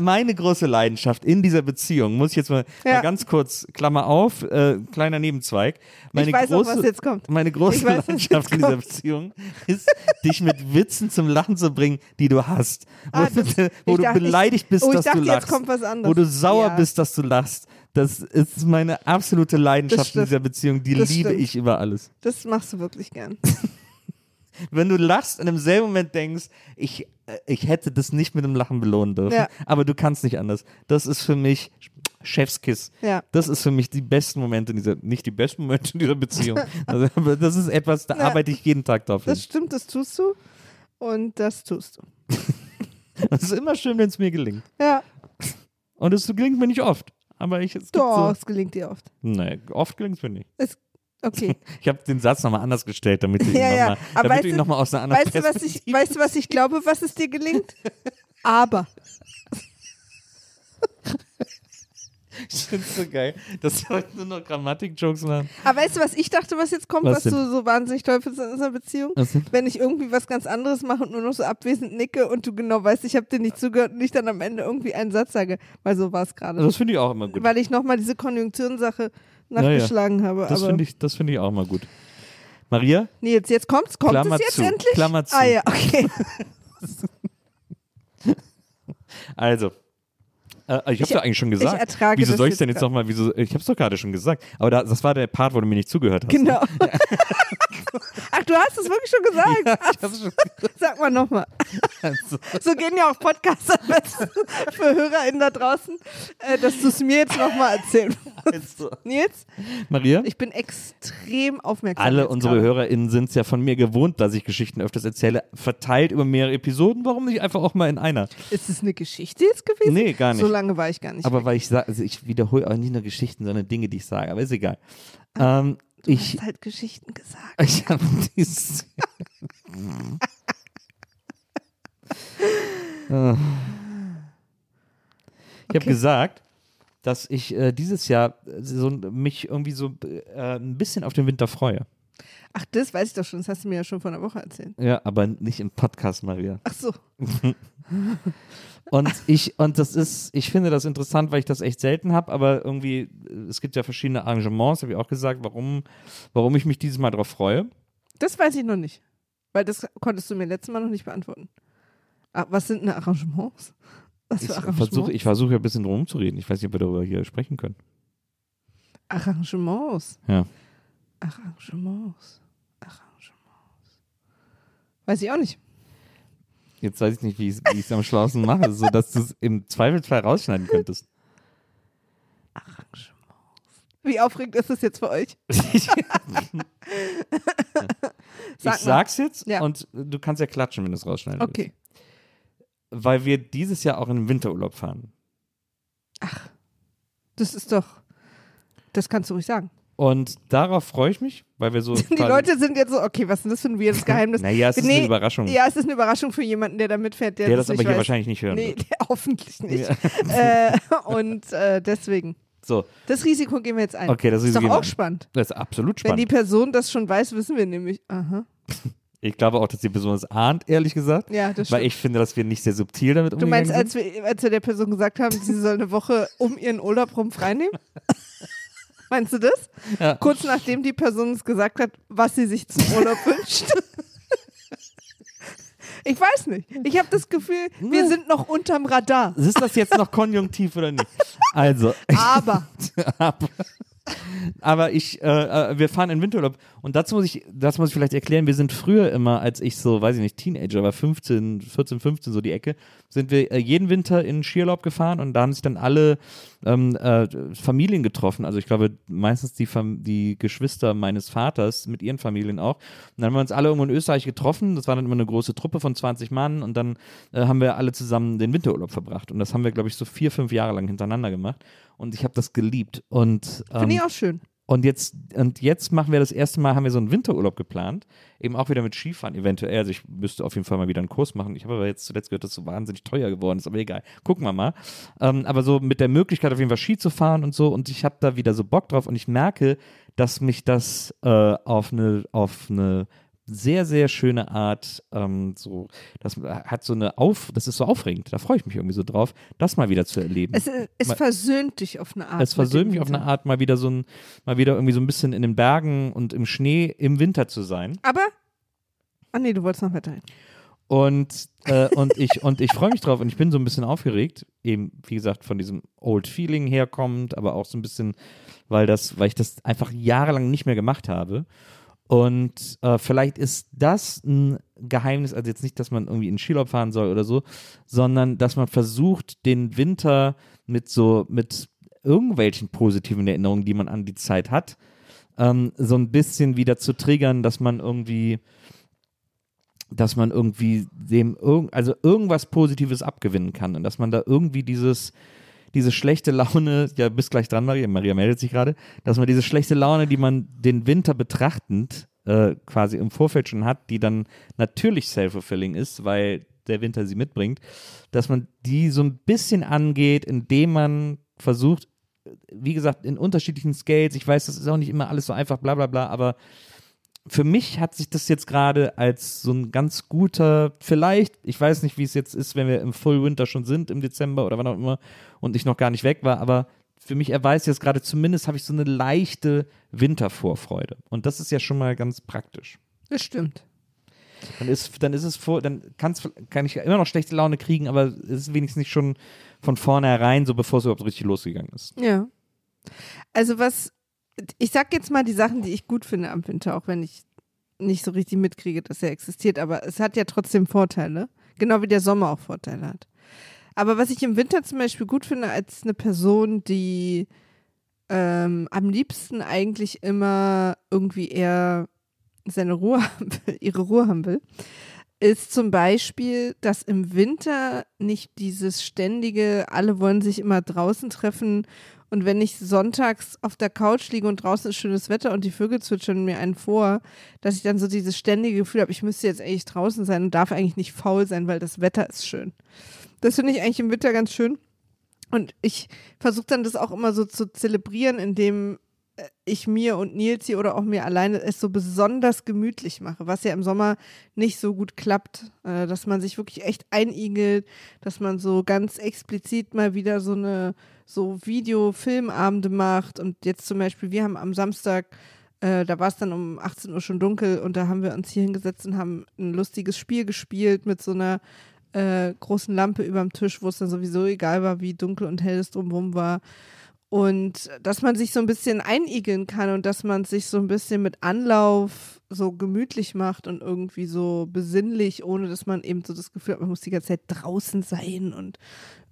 A: Meine große Leidenschaft in dieser Beziehung, muss ich jetzt mal,
B: Ja.
A: mal ganz kurz, Klammer auf, äh, kleiner Nebenzweig. Meine
B: weiß auch,
A: große,
B: was jetzt kommt.
A: Meine große
B: Ich weiß,
A: Leidenschaft in dieser. Beziehung ist, dich mit Witzen zum Lachen zu bringen, die du hast.
B: Ah,
A: wo
B: das-
A: du, wo
B: ich
A: du
B: dachte, ich-
A: beleidigt bist,
B: oh, ich
A: dass
B: dachte,
A: du
B: jetzt
A: lachst.
B: kommt was anderes.
A: Wo du sauer
B: Ja.
A: bist, dass du lachst. Das ist meine absolute Leidenschaft in dieser Beziehung. Die
B: Das
A: liebe
B: stimmt.
A: ich über alles.
B: Das machst du wirklich gern.
A: Wenn du lachst und im selben Moment denkst, ich, äh, ich hätte das nicht mit dem Lachen belohnen dürfen,
B: Ja.
A: aber du kannst nicht anders. Das ist für mich Chefskiss.
B: Ja.
A: Das ist für mich die besten Momente in dieser, nicht die besten Momente in dieser Beziehung. Also, das ist etwas, da
B: Ja.
A: arbeite ich jeden Tag drauf.
B: Das stimmt, das tust du. Und das tust du.
A: Es ist immer schön, wenn es mir gelingt.
B: Ja,
A: Und es gelingt mir nicht oft. Aber ich, es
B: doch,
A: so,
B: es gelingt dir oft.
A: nee, oft gelingt es mir nicht.
B: Es, okay.
A: Ich habe den Satz nochmal anders gestellt, damit du ihn
B: Ja, ja.
A: nochmal du ihn
B: du-
A: noch mal aus einer anderen
B: Weißt du, was ich,
A: Perspektive-
B: weißt du, was ich glaube, was es dir gelingt? Aber.
A: Ich finde so geil, dass wir heute nur noch Grammatik-Jokes machen.
B: Aber weißt du, was ich dachte, was jetzt kommt,
A: Was
B: was, du so wahnsinnig toll findest in unserer Beziehung? Wenn ich irgendwie was ganz anderes mache und nur noch so abwesend nicke und du genau weißt, ich habe dir nicht zugehört und ich dann am Ende irgendwie einen Satz sage. Weil so war es gerade.
A: Das finde ich auch immer gut.
B: Weil ich nochmal diese Konjunktionssache
A: ja.
B: nachgeschlagen habe.
A: Das finde ich, das finde ich auch mal gut. Maria?
B: Nils, jetzt kommt's. Kommt
A: Klammer
B: es jetzt
A: zu,
B: endlich?
A: Klammer zu.
B: Ah ja, okay.
A: Also. Äh, ich habe ja eigentlich schon gesagt.
B: ich ertrage
A: wieso soll ich
B: jetzt
A: denn jetzt nochmal, wieso, ich habe es doch gerade schon gesagt. Aber da, das war der Part, wo du mir nicht zugehört hast.
B: Genau. Ach, du hast es wirklich schon gesagt.
A: Ja, hab's schon
B: Sag mal nochmal.
A: also,
B: So gehen ja auch Podcasts am besten für HörerInnen da draußen, äh, dass du es mir jetzt nochmal erzählen musst.
A: also.
B: Nils,
A: Maria?
B: ich bin extrem aufmerksam.
A: Alle unsere. HörerInnen sind es ja von mir gewohnt, dass ich Geschichten öfters erzähle, verteilt über mehrere Episoden. Warum nicht einfach auch mal in einer?
B: Ist es eine Geschichte jetzt gewesen?
A: Nee, gar nicht.
B: So lange war ich gar nicht.
A: Aber
B: weg.
A: weil ich sage, also ich wiederhole auch nicht nur Geschichten, sondern Dinge, die ich sage. Aber ist egal. Ähm,
B: du
A: ich
B: hast halt Geschichten gesagt.
A: ich habe dieses. Ah. Ich habe
B: Okay.
A: gesagt, dass ich äh, dieses Jahr äh, so, mich irgendwie so äh, ein bisschen auf den Winter freue.
B: Ach, das weiß ich doch schon. Das hast du mir ja schon vor einer Woche erzählt.
A: Ja, aber nicht im Podcast, Maria.
B: Ach so.
A: Und ich, und das ist, ich finde das interessant, weil ich das echt selten habe, aber irgendwie, es gibt ja verschiedene Arrangements, habe ich auch gesagt, warum, warum ich mich dieses Mal darauf freue.
B: Das weiß ich noch nicht. Weil das konntest du mir letztes Mal noch nicht beantworten. Ah, was sind denn Arrangements? Was
A: Ich versuche ich versuche ja ein bisschen drum zu reden. Ich weiß nicht, ob wir darüber hier sprechen können.
B: Arrangements.
A: Ja.
B: Arrangements. Arrangements. Weiß ich auch nicht.
A: Jetzt weiß ich nicht, wie ich es am schlauesten mache, sodass du es im Zweifelsfall rausschneiden könntest.
B: Arrangements. Wie aufregend ist es jetzt für euch?
A: ich
B: Sag mal.
A: sag's jetzt
B: Ja.
A: und du kannst ja klatschen, wenn du es rausschneiden willst.
B: Okay.
A: Weil wir dieses Jahr auch in den Winterurlaub fahren.
B: Das ist doch. Das kannst du ruhig sagen.
A: Und darauf freue ich mich, weil wir so.
B: Die Leute sind jetzt so, okay, was ist denn das für ein weirdes Geheimnis?
A: Naja, es ist
B: Nee,
A: eine Überraschung.
B: Ja, es ist eine Überraschung für jemanden, der da mitfährt, der,
A: der das
B: nicht
A: aber hier
B: weiß.
A: wahrscheinlich nicht hören
B: Nee,
A: wird.
B: der, hoffentlich nicht. Äh, und äh, deswegen.
A: So,
B: Das Risiko gehen wir jetzt ein.
A: Okay, das
B: ist
A: Risiko
B: doch
A: gehen wir
B: auch
A: ein.
B: spannend.
A: das ist absolut
B: Wenn die
A: spannend.
B: Person das schon weiß, wissen wir nämlich. Aha.
A: Ich glaube auch, dass die Person es ahnt, ehrlich gesagt.
B: Ja, das
A: Weil
B: stimmt.
A: ich finde, dass wir nicht sehr subtil damit
B: Du
A: umgegangen
B: meinst, als wir, als wir der Person gesagt haben, sie soll eine Woche um ihren Urlaub rum freinehmen? Meinst du das?
A: Ja.
B: Kurz nachdem die Person uns gesagt hat, was sie sich zum Urlaub wünscht. Ich weiß nicht. Ich habe das Gefühl, wir sind noch unterm Radar.
A: Ist das jetzt noch konjunktiv oder nicht? Also,
B: Aber
A: aber, aber ich, äh, äh, wir fahren in Winterurlaub und dazu muss ich, das muss ich vielleicht erklären. Wir sind früher immer, als ich so, weiß ich nicht, Teenager war, 15, 14, 15 so die Ecke, sind wir äh, jeden Winter in Skierlaub gefahren und da haben sich dann alle ähm, äh, Familien getroffen. Also ich glaube meistens die, die Geschwister meines Vaters mit ihren Familien auch. Und dann haben wir uns alle irgendwo in Österreich getroffen. Das war dann immer eine große Truppe von 20 Mann und dann äh, haben wir alle zusammen den Winterurlaub verbracht. Und das haben wir, glaube ich, so vier, fünf Jahre lang hintereinander gemacht. Und ich habe das geliebt. Und ähm,
B: finde ich auch schön.
A: und jetzt, und jetzt machen wir das erste Mal, haben wir so einen Winterurlaub geplant. Eben auch wieder mit Skifahren eventuell. Also ich müsste auf jeden Fall mal wieder einen Kurs machen. Ich habe aber jetzt zuletzt gehört, dass es so wahnsinnig teuer geworden ist, aber egal. Gucken wir mal. Ähm, aber so mit der Möglichkeit auf jeden Fall Ski zu fahren und so. Und ich habe da wieder so Bock drauf und ich merke, dass mich das äh, auf eine, auf eine sehr, sehr schöne Art, ähm, so, das hat so eine Auf, das ist so aufregend, da freue ich mich irgendwie so drauf, das mal wieder zu erleben.
B: Es, es
A: Mal-
B: versöhnt dich auf eine Art.
A: Es versöhnt mich auf eine. Art, mal wieder so ein, mal wieder irgendwie so ein bisschen in den Bergen und im Schnee im Winter zu sein.
B: Aber, ah nee, du wolltest noch weiterhin.
A: Und, äh, und ich, und ich freue mich drauf und ich bin so ein bisschen aufgeregt, eben, wie gesagt, von diesem Old Feeling herkommt, aber auch so ein bisschen, weil das, weil ich das einfach jahrelang nicht mehr gemacht habe. Und äh, vielleicht ist das ein Geheimnis, also jetzt nicht, dass man irgendwie in Skiurlaub fahren soll oder so, sondern dass man versucht, den Winter mit so, mit irgendwelchen positiven Erinnerungen, die man an die Zeit hat, ähm, so ein bisschen wieder zu triggern, dass man irgendwie dass man irgendwie dem irg also irgendwas Positives abgewinnen kann und dass man da irgendwie dieses diese schlechte Laune, ja, bis gleich dran, Maria, Maria meldet sich gerade, dass man diese schlechte Laune, die man den Winter betrachtend äh, quasi im Vorfeld schon hat, die dann natürlich self-fulfilling ist, weil der Winter sie mitbringt, dass man die so ein bisschen angeht, indem man versucht, wie gesagt, in unterschiedlichen Scales, ich weiß, das ist auch nicht immer alles so einfach, bla bla bla, aber für mich hat sich das jetzt gerade als so ein ganz guter, vielleicht, ich weiß nicht, wie es jetzt ist, wenn wir im Full Winter schon sind, im Dezember oder wann auch immer und ich noch gar nicht weg war, aber für mich erweist jetzt gerade zumindest habe ich so eine leichte Wintervorfreude. Und das ist ja schon mal ganz praktisch.
B: Das stimmt.
A: Dann ist, dann ist es vor, dann kann's, kann ich immer noch schlechte Laune kriegen, aber es ist wenigstens nicht schon von vornherein, so bevor es überhaupt richtig losgegangen ist.
B: Ja. Also was, ich sag jetzt mal die Sachen, die ich gut finde am Winter, auch wenn ich nicht so richtig mitkriege, dass er existiert, aber es hat ja trotzdem Vorteile. Genau wie der Sommer auch Vorteile hat. Aber was ich im Winter zum Beispiel gut finde, als eine Person, die ähm, am liebsten eigentlich immer irgendwie eher seine Ruhe ihre Ruhe haben will, ist zum Beispiel, dass im Winter nicht dieses ständige, alle wollen sich immer draußen treffen und wenn ich sonntags auf der Couch liege und draußen ist schönes Wetter und die Vögel zwitschern mir einen vor, dass ich dann so dieses ständige Gefühl habe, ich müsste jetzt eigentlich draußen sein und darf eigentlich nicht faul sein, weil das Wetter ist schön. Das finde ich eigentlich im Winter ganz schön. Und ich versuche dann das auch immer so zu zelebrieren, indem ich mir und Nils hier oder auch mir alleine es so besonders gemütlich mache, was ja im Sommer nicht so gut klappt, äh, dass man sich wirklich echt einigelt, dass man so ganz explizit mal wieder so eine so Video-Filmabende macht und jetzt zum Beispiel, wir haben am Samstag äh, da war es dann um 18 Uhr schon dunkel und da haben wir uns hier hingesetzt und haben ein lustiges Spiel gespielt mit so einer äh, großen Lampe überm Tisch, wo es dann sowieso egal war, wie dunkel und hell es drumherum war. Und dass man sich so ein bisschen einigeln kann und dass man sich so ein bisschen mit Anlauf so gemütlich macht und irgendwie so besinnlich, ohne dass man eben so das Gefühl hat, man muss die ganze Zeit draußen sein und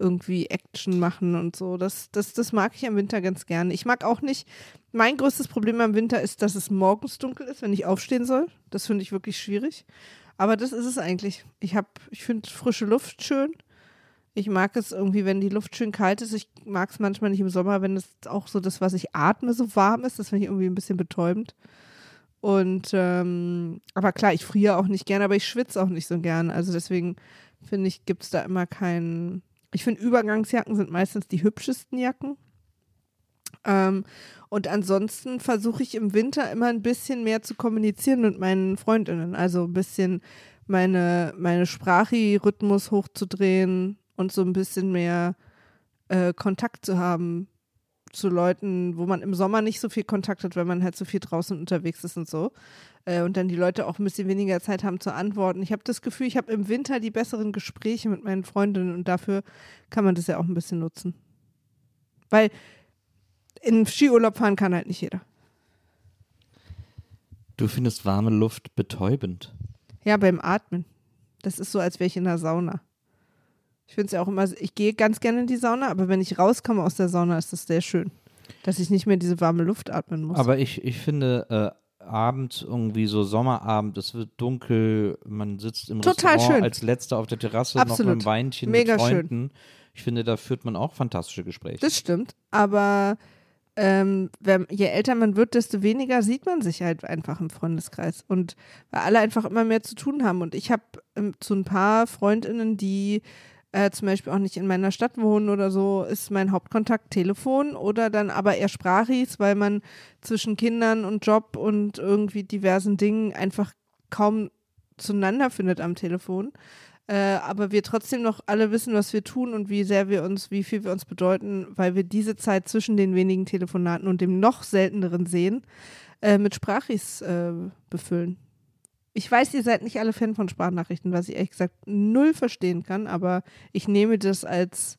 B: irgendwie Action machen und so. Das, das, das mag ich am Winter ganz gerne. Ich mag auch nicht, mein größtes Problem am Winter ist, dass es morgens dunkel ist, wenn ich aufstehen soll. Das finde ich wirklich schwierig. Aber das ist es eigentlich. Ich ich finde frische Luft schön. Ich mag es irgendwie, wenn die Luft schön kalt ist. Ich mag es manchmal nicht im Sommer, wenn es auch so das, was ich atme, so warm ist. Das finde ich irgendwie ein bisschen betäubend. Und ähm, aber klar, ich friere auch nicht gern, aber ich schwitze auch nicht so gern. Also deswegen finde ich, gibt es da immer keinen. Ich finde, Übergangsjacken sind meistens die hübschesten Jacken. Ähm, und ansonsten versuche ich im Winter immer ein bisschen mehr zu kommunizieren mit meinen Freundinnen. Also ein bisschen meine, meine Sprachi-Rhythmus hochzudrehen und so ein bisschen mehr äh, Kontakt zu haben zu Leuten, wo man im Sommer nicht so viel Kontakt hat, weil man halt so viel draußen unterwegs ist und so. Äh, und dann die Leute auch ein bisschen weniger Zeit haben zu antworten. Ich habe das Gefühl, ich habe im Winter die besseren Gespräche mit meinen Freundinnen und dafür kann man das ja auch ein bisschen nutzen. Weil in Skiurlaub fahren kann halt nicht jeder.
A: Du findest warme Luft betäubend.
B: Ja, beim Atmen. Das ist so, als wäre ich in der Sauna. Ich finde es ja auch immer, ich gehe ganz gerne in die Sauna, aber wenn ich rauskomme aus der Sauna, ist das sehr schön. Dass ich nicht mehr diese warme Luft atmen muss.
A: Aber ich, ich finde, äh, abends irgendwie so Sommerabend, es wird dunkel, man sitzt im
B: Total
A: Restaurant
B: schön.
A: als Letzter auf der Terrasse noch mit
B: Absolut.
A: einem Weinchen
B: Mega
A: mit
B: schön.
A: Freunden. Ich finde, da führt man auch fantastische Gespräche.
B: Das stimmt. Aber ähm, wenn, je älter man wird, desto weniger sieht man sich halt einfach im Freundeskreis. Und weil alle einfach immer mehr zu tun haben. Und ich habe ähm, zu ein paar Freundinnen, die äh, zum Beispiel auch nicht in meiner Stadt wohnen oder so, ist mein Hauptkontakt Telefon oder dann aber eher Sprachis, weil man zwischen Kindern und Job und irgendwie diversen Dingen einfach kaum zueinander findet am Telefon. Äh, aber wir trotzdem noch alle wissen, was wir tun und wie sehr wir uns, wie viel wir uns bedeuten, weil wir diese Zeit zwischen den wenigen Telefonaten und dem noch selteneren Sehen äh, mit Sprachis äh, befüllen. Ich weiß, ihr seid nicht alle Fan von Sprachnachrichten, was ich ehrlich gesagt null verstehen kann, aber ich nehme das als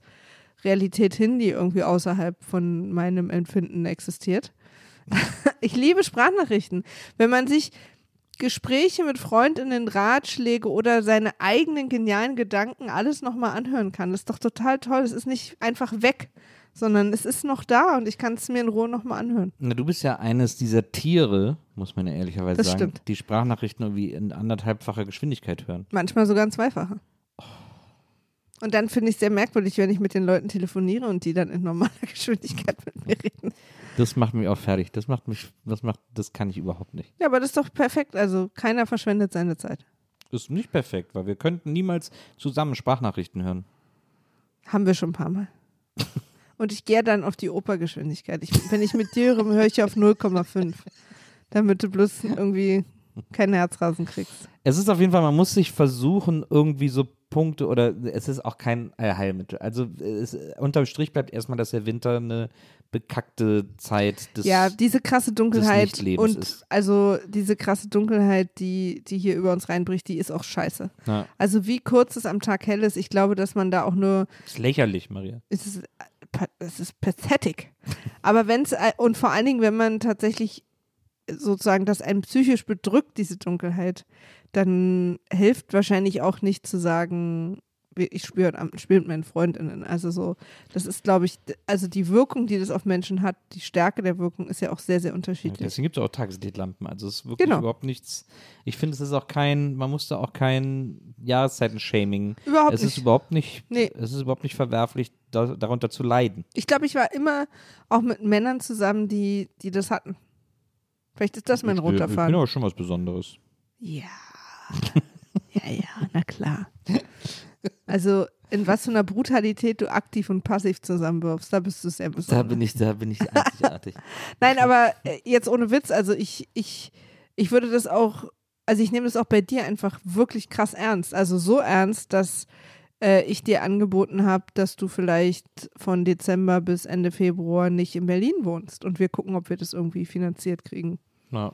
B: Realität hin, die irgendwie außerhalb von meinem Empfinden existiert. ich liebe Sprachnachrichten. Wenn man sich Gespräche mit Freundinnen, Ratschläge oder seine eigenen genialen Gedanken alles nochmal anhören kann, das ist doch total toll. Es ist nicht einfach weg, sondern es ist noch da und ich kann es mir in Ruhe nochmal anhören.
A: Na, du bist ja eines dieser Tiere, muss man ja ehrlicherweise
B: Das
A: sagen,
B: stimmt.
A: die Sprachnachrichten irgendwie in anderthalbfacher Geschwindigkeit hören.
B: Manchmal sogar ein Zweifacher. Und dann finde ich es sehr merkwürdig, wenn ich mit den Leuten telefoniere und die dann in normaler Geschwindigkeit mit mir reden.
A: Das macht mich auch fertig. Das macht mich, das macht, das kann ich überhaupt nicht.
B: Ja, aber das ist doch perfekt. Also keiner verschwendet seine Zeit.
A: Ist nicht perfekt, weil wir könnten niemals zusammen Sprachnachrichten hören.
B: Haben wir schon ein paar Mal. Und ich gehe dann auf die Opergeschwindigkeit. Ich, wenn ich mit dir höre, höre ich auf 0,5. Damit du bloß irgendwie kein Herzrasen kriegst.
A: Es ist auf jeden Fall, man muss sich versuchen, irgendwie so Punkte oder es ist auch kein Heilmittel. Also es, unterm Strich bleibt erstmal, dass der Winter eine bekackte Zeit des
B: Ja, diese krasse Dunkelheit und
A: ist.
B: also diese krasse Dunkelheit, die, die hier über uns reinbricht, die ist auch scheiße.
A: Ja,
B: Also wie kurz es am Tag hell ist, ich glaube, dass man da auch nur
A: ist lächerlich, Maria.
B: es ist, es ist pathetic. Aber wenn es, und vor allen Dingen, wenn man tatsächlich sozusagen das einen psychisch bedrückt, diese Dunkelheit, dann hilft wahrscheinlich auch nicht zu sagen, ich spiele heute Abend ein Spiel mit meinen Freundinnen. Also so, das ist, glaube ich, also die Wirkung, die das auf Menschen hat, die Stärke der Wirkung ist ja auch sehr, sehr
A: Ja,
B: unterschiedlich.
A: deswegen gibt es auch Tageslichtlampen. Also es ist wirklich
B: Genau.
A: überhaupt nichts. Ich finde, es ist auch kein, man muss da auch kein Jahreszeiten-Shaming.
B: Überhaupt
A: Es ist
B: nicht.
A: überhaupt nicht,
B: Nee.
A: es ist überhaupt nicht verwerflich, da, darunter zu leiden.
B: Ich glaube, ich war immer auch mit Männern zusammen, die, die das hatten. Vielleicht ist das mein
A: ich,
B: roter
A: Ich bin
B: Faden.
A: aber schon was Besonderes.
B: Ja. Ja, ja, na klar. Also, in was für einer Brutalität du aktiv und passiv zusammenwirfst, da bist du sehr besonders.
A: Da bin ich, da bin ich einzigartig.
B: Nein, aber äh, jetzt ohne Witz, also ich, ich, ich würde das auch, also ich nehme das auch bei dir einfach wirklich krass ernst. Also so ernst, dass äh, ich dir angeboten habe, dass du vielleicht von Dezember bis Ende Februar nicht in Berlin wohnst und wir gucken, ob wir das irgendwie finanziert kriegen.
A: Ja.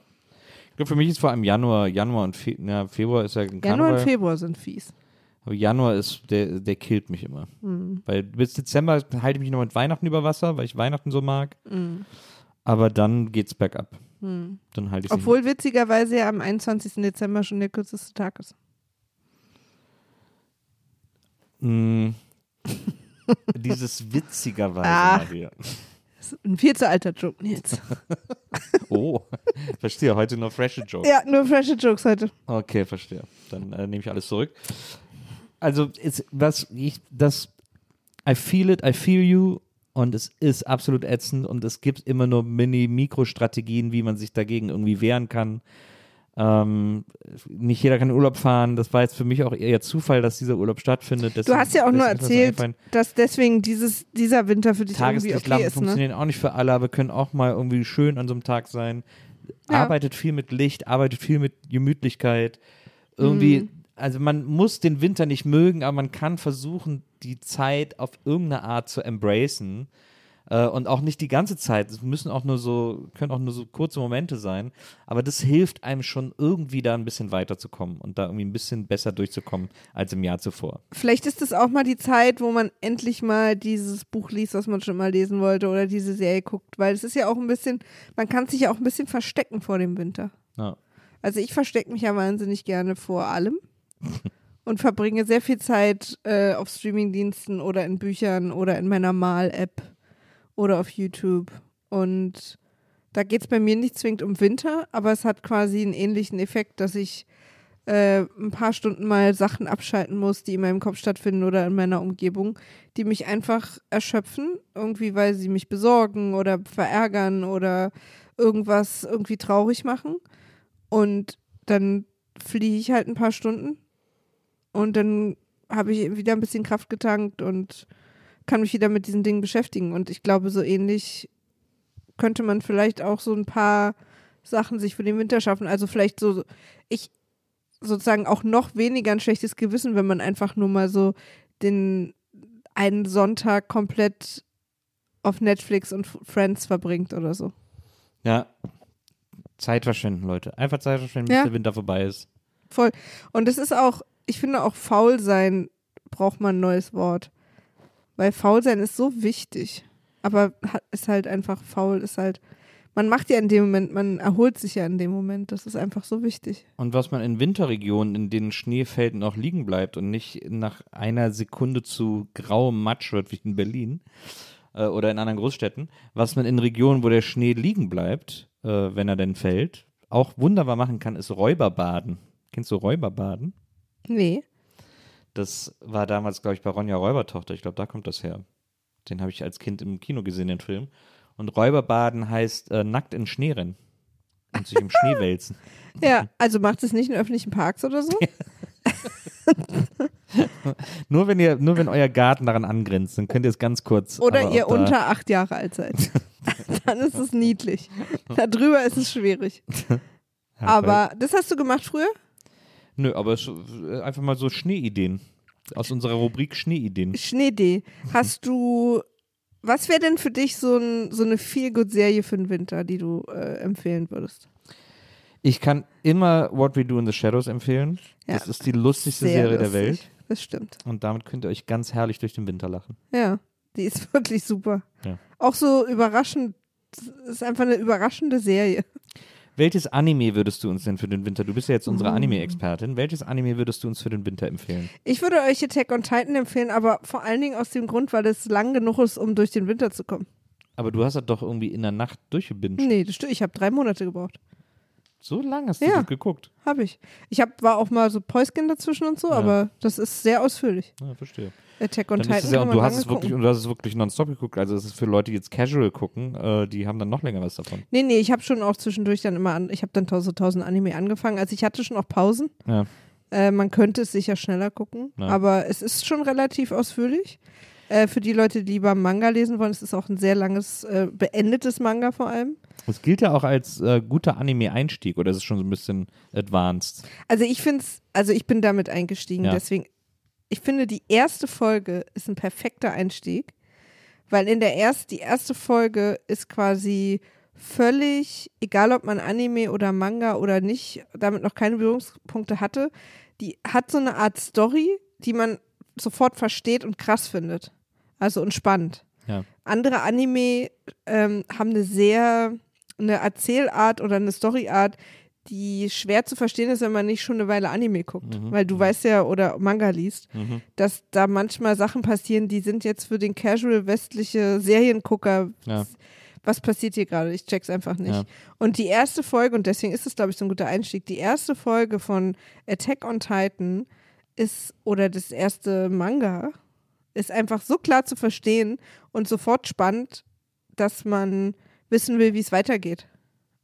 A: Ich glaube, für mich ist vor allem Januar, Januar und Fe ja, Februar ist ja ein
B: Januar
A: Karneval.
B: und Februar sind fies.
A: Aber Januar ist, der, der killt mich immer.
B: Mhm.
A: Weil bis Dezember halte ich mich noch mit Weihnachten über Wasser, weil ich Weihnachten so mag.
B: Mhm.
A: Aber dann geht's bergab.
B: Mhm.
A: Dann halte ich
B: Obwohl witzigerweise ja am 21. Dezember schon der kürzeste Tag ist.
A: Mm. Dieses witzigerweise,
B: Ah. Das ist ein viel zu alter Joke jetzt.
A: Oh, verstehe. Heute nur freshe Joke.
B: ja, nur frische Jokes heute.
A: Okay, verstehe. Dann äh, nehme ich alles zurück. Also, ist, was ich, das, I feel it, I feel you und es ist absolut ätzend und es gibt immer nur Mini-Mikro-Strategien, wie man sich dagegen irgendwie wehren kann. Ähm, nicht jeder kann Urlaub fahren. Das war jetzt für mich auch eher Zufall, dass dieser Urlaub stattfindet.
B: Du hast ja auch nur
A: Deswegen
B: erzählt, dass deswegen dieses, dieser Winter für dich irgendwie okay ist, ne?
A: funktionieren auch nicht für alle, aber können auch mal irgendwie schön an so einem Tag sein.
B: Ja.
A: Arbeitet viel mit Licht, arbeitet viel mit Gemütlichkeit. Irgendwie,
B: Mhm.
A: Also man muss den Winter nicht mögen, aber man kann versuchen, die Zeit auf irgendeine Art zu embracen. Äh, und auch nicht die ganze Zeit. Es müssen auch nur so, können auch nur so kurze Momente sein. Aber das hilft einem schon irgendwie da ein bisschen weiterzukommen und da irgendwie ein bisschen besser durchzukommen als im Jahr zuvor.
B: Vielleicht ist es auch mal die Zeit, wo man endlich mal dieses Buch liest, was man schon mal lesen wollte oder diese Serie guckt, weil es ist ja auch ein bisschen, man kann sich ja auch ein bisschen verstecken vor dem Winter.
A: Ja.
B: Also ich verstecke mich ja wahnsinnig gerne vor allem und verbringe sehr viel Zeit äh, auf Streamingdiensten oder in Büchern oder in meiner Mal-App oder auf YouTube. Und da geht es bei mir nicht zwingend um Winter, aber es hat quasi einen ähnlichen Effekt, dass ich äh, ein paar Stunden mal Sachen abschalten muss, die in meinem Kopf stattfinden oder in meiner Umgebung, die mich einfach erschöpfen, irgendwie weil sie mich besorgen oder verärgern oder irgendwas irgendwie traurig machen. Und dann fliege ich halt ein paar Stunden und dann habe ich wieder ein bisschen Kraft getankt und kann mich wieder mit diesen Dingen beschäftigen. Und ich glaube, so ähnlich könnte man vielleicht auch so ein paar Sachen sich für den Winter schaffen. Also vielleicht so, ich, sozusagen auch noch weniger ein schlechtes Gewissen, wenn man einfach nur mal so den einen Sonntag komplett auf Netflix und Friends verbringt oder so.
A: Ja. Zeit verschwenden, Leute. Einfach Zeit verschwenden, bis
B: Ja.
A: der Winter vorbei ist.
B: Voll. Und es ist auch, ich finde auch faul sein braucht man ein neues Wort. Weil faul sein ist so wichtig. Aber ist halt einfach faul, ist halt, man macht ja in dem Moment, man erholt sich ja in dem Moment. Das ist einfach so wichtig.
A: Und was man in Winterregionen, in denen Schnee fällt und auch liegen bleibt und nicht nach einer Sekunde zu grauem Matsch wird, wie in Berlin äh, oder in anderen Großstädten, was man in Regionen, wo der Schnee liegen bleibt, äh, wenn er denn fällt, auch wunderbar machen kann, ist Räuberbaden. Kennst du Räuberbaden?
B: Nee.
A: Das war damals, glaube ich, bei Ronja Räubertochter. Ich glaube, da kommt das her. Den habe ich als Kind im Kino gesehen, den Film. Und Räuberbaden heißt äh, nackt in Schnee rennen und sich im Schnee wälzen.
B: Ja, also macht es nicht in öffentlichen Parks oder so?
A: Nur wenn ihr, nur wenn euer Garten daran angrenzt, dann könnt ihr es ganz kurz.
B: Oder ihr unter acht Jahre alt seid. Dann ist es niedlich. Darüber ist es schwierig. Aber das hast du gemacht früher?
A: Nö, aber es, äh, einfach mal so Schneeideen. Aus unserer Rubrik Schneeideen.
B: Schneedee. Hast du, was wäre denn für dich so, ein, so eine Feel-Good-Serie für den Winter, die du äh, empfehlen würdest?
A: Ich kann immer What We Do in the Shadows empfehlen.
B: Ja.
A: Das ist die lustigste
B: Sehr
A: Serie der
B: lustig.
A: Welt.
B: Das stimmt.
A: Und damit könnt ihr euch ganz herrlich durch den Winter lachen.
B: Ja, die ist wirklich super.
A: Ja.
B: Auch so überraschend, es ist einfach eine überraschende Serie.
A: Welches Anime würdest du uns denn für den Winter? Du bist ja jetzt unsere Anime-Expertin. Welches Anime würdest du uns für den Winter empfehlen?
B: Ich würde euch Attack on Titan empfehlen, aber vor allen Dingen aus dem Grund, weil es lang genug ist, um durch den Winter zu kommen.
A: Aber du hast das doch irgendwie in der Nacht durchgebinged.
B: Nee, das stimmt. Ich habe drei Monate gebraucht.
A: So lange hast du
B: Ja.
A: das geguckt.
B: Habe ich. Ich hab, war auch mal so Päuschen dazwischen und so, aber das ist sehr ausführlich.
A: Ja, verstehe.
B: Attack on
A: Dann
B: Titan
A: ja, und du hast es wirklich,
B: gucken.
A: und du hast es wirklich nonstop geguckt. Also es ist für Leute, die jetzt casual gucken, äh, die haben dann noch länger was davon.
B: Nee, nee, ich habe schon auch zwischendurch dann immer an, ich habe dann so tausend Anime angefangen. Also ich hatte schon auch Pausen.
A: Ja.
B: Äh, man könnte es sicher schneller gucken,
A: Ja.
B: aber es ist schon relativ ausführlich. Äh, für die Leute, die lieber Manga lesen wollen, es ist auch ein sehr langes, äh, beendetes Manga vor allem.
A: Es gilt ja auch als äh, guter Anime-Einstieg oder ist es schon so ein bisschen advanced?
B: Also ich finde es, also ich bin damit eingestiegen,
A: Ja.
B: deswegen, ich finde die erste Folge ist ein perfekter Einstieg, weil in der erst, die erste Folge ist quasi völlig, egal ob man Anime oder Manga oder nicht, damit noch keine Berührungspunkte hatte, die hat so eine Art Story, die man sofort versteht und krass findet. Also und spannend.
A: Ja.
B: Andere Anime ähm, haben eine sehr, eine Erzählart oder eine Storyart, die schwer zu verstehen ist, wenn man nicht schon eine Weile Anime guckt. Weil du weißt ja, oder Manga liest, dass da manchmal Sachen passieren, die sind jetzt für den casual westliche Seriengucker.
A: Ja.
B: Was passiert hier gerade? Ich check's einfach nicht.
A: Ja.
B: Und die erste Folge, und deswegen ist es, glaube ich, so ein guter Einstieg, die erste Folge von Attack on Titan ist, oder das erste Manga, ist einfach so klar zu verstehen und sofort spannend, dass man wissen will, wie es weitergeht.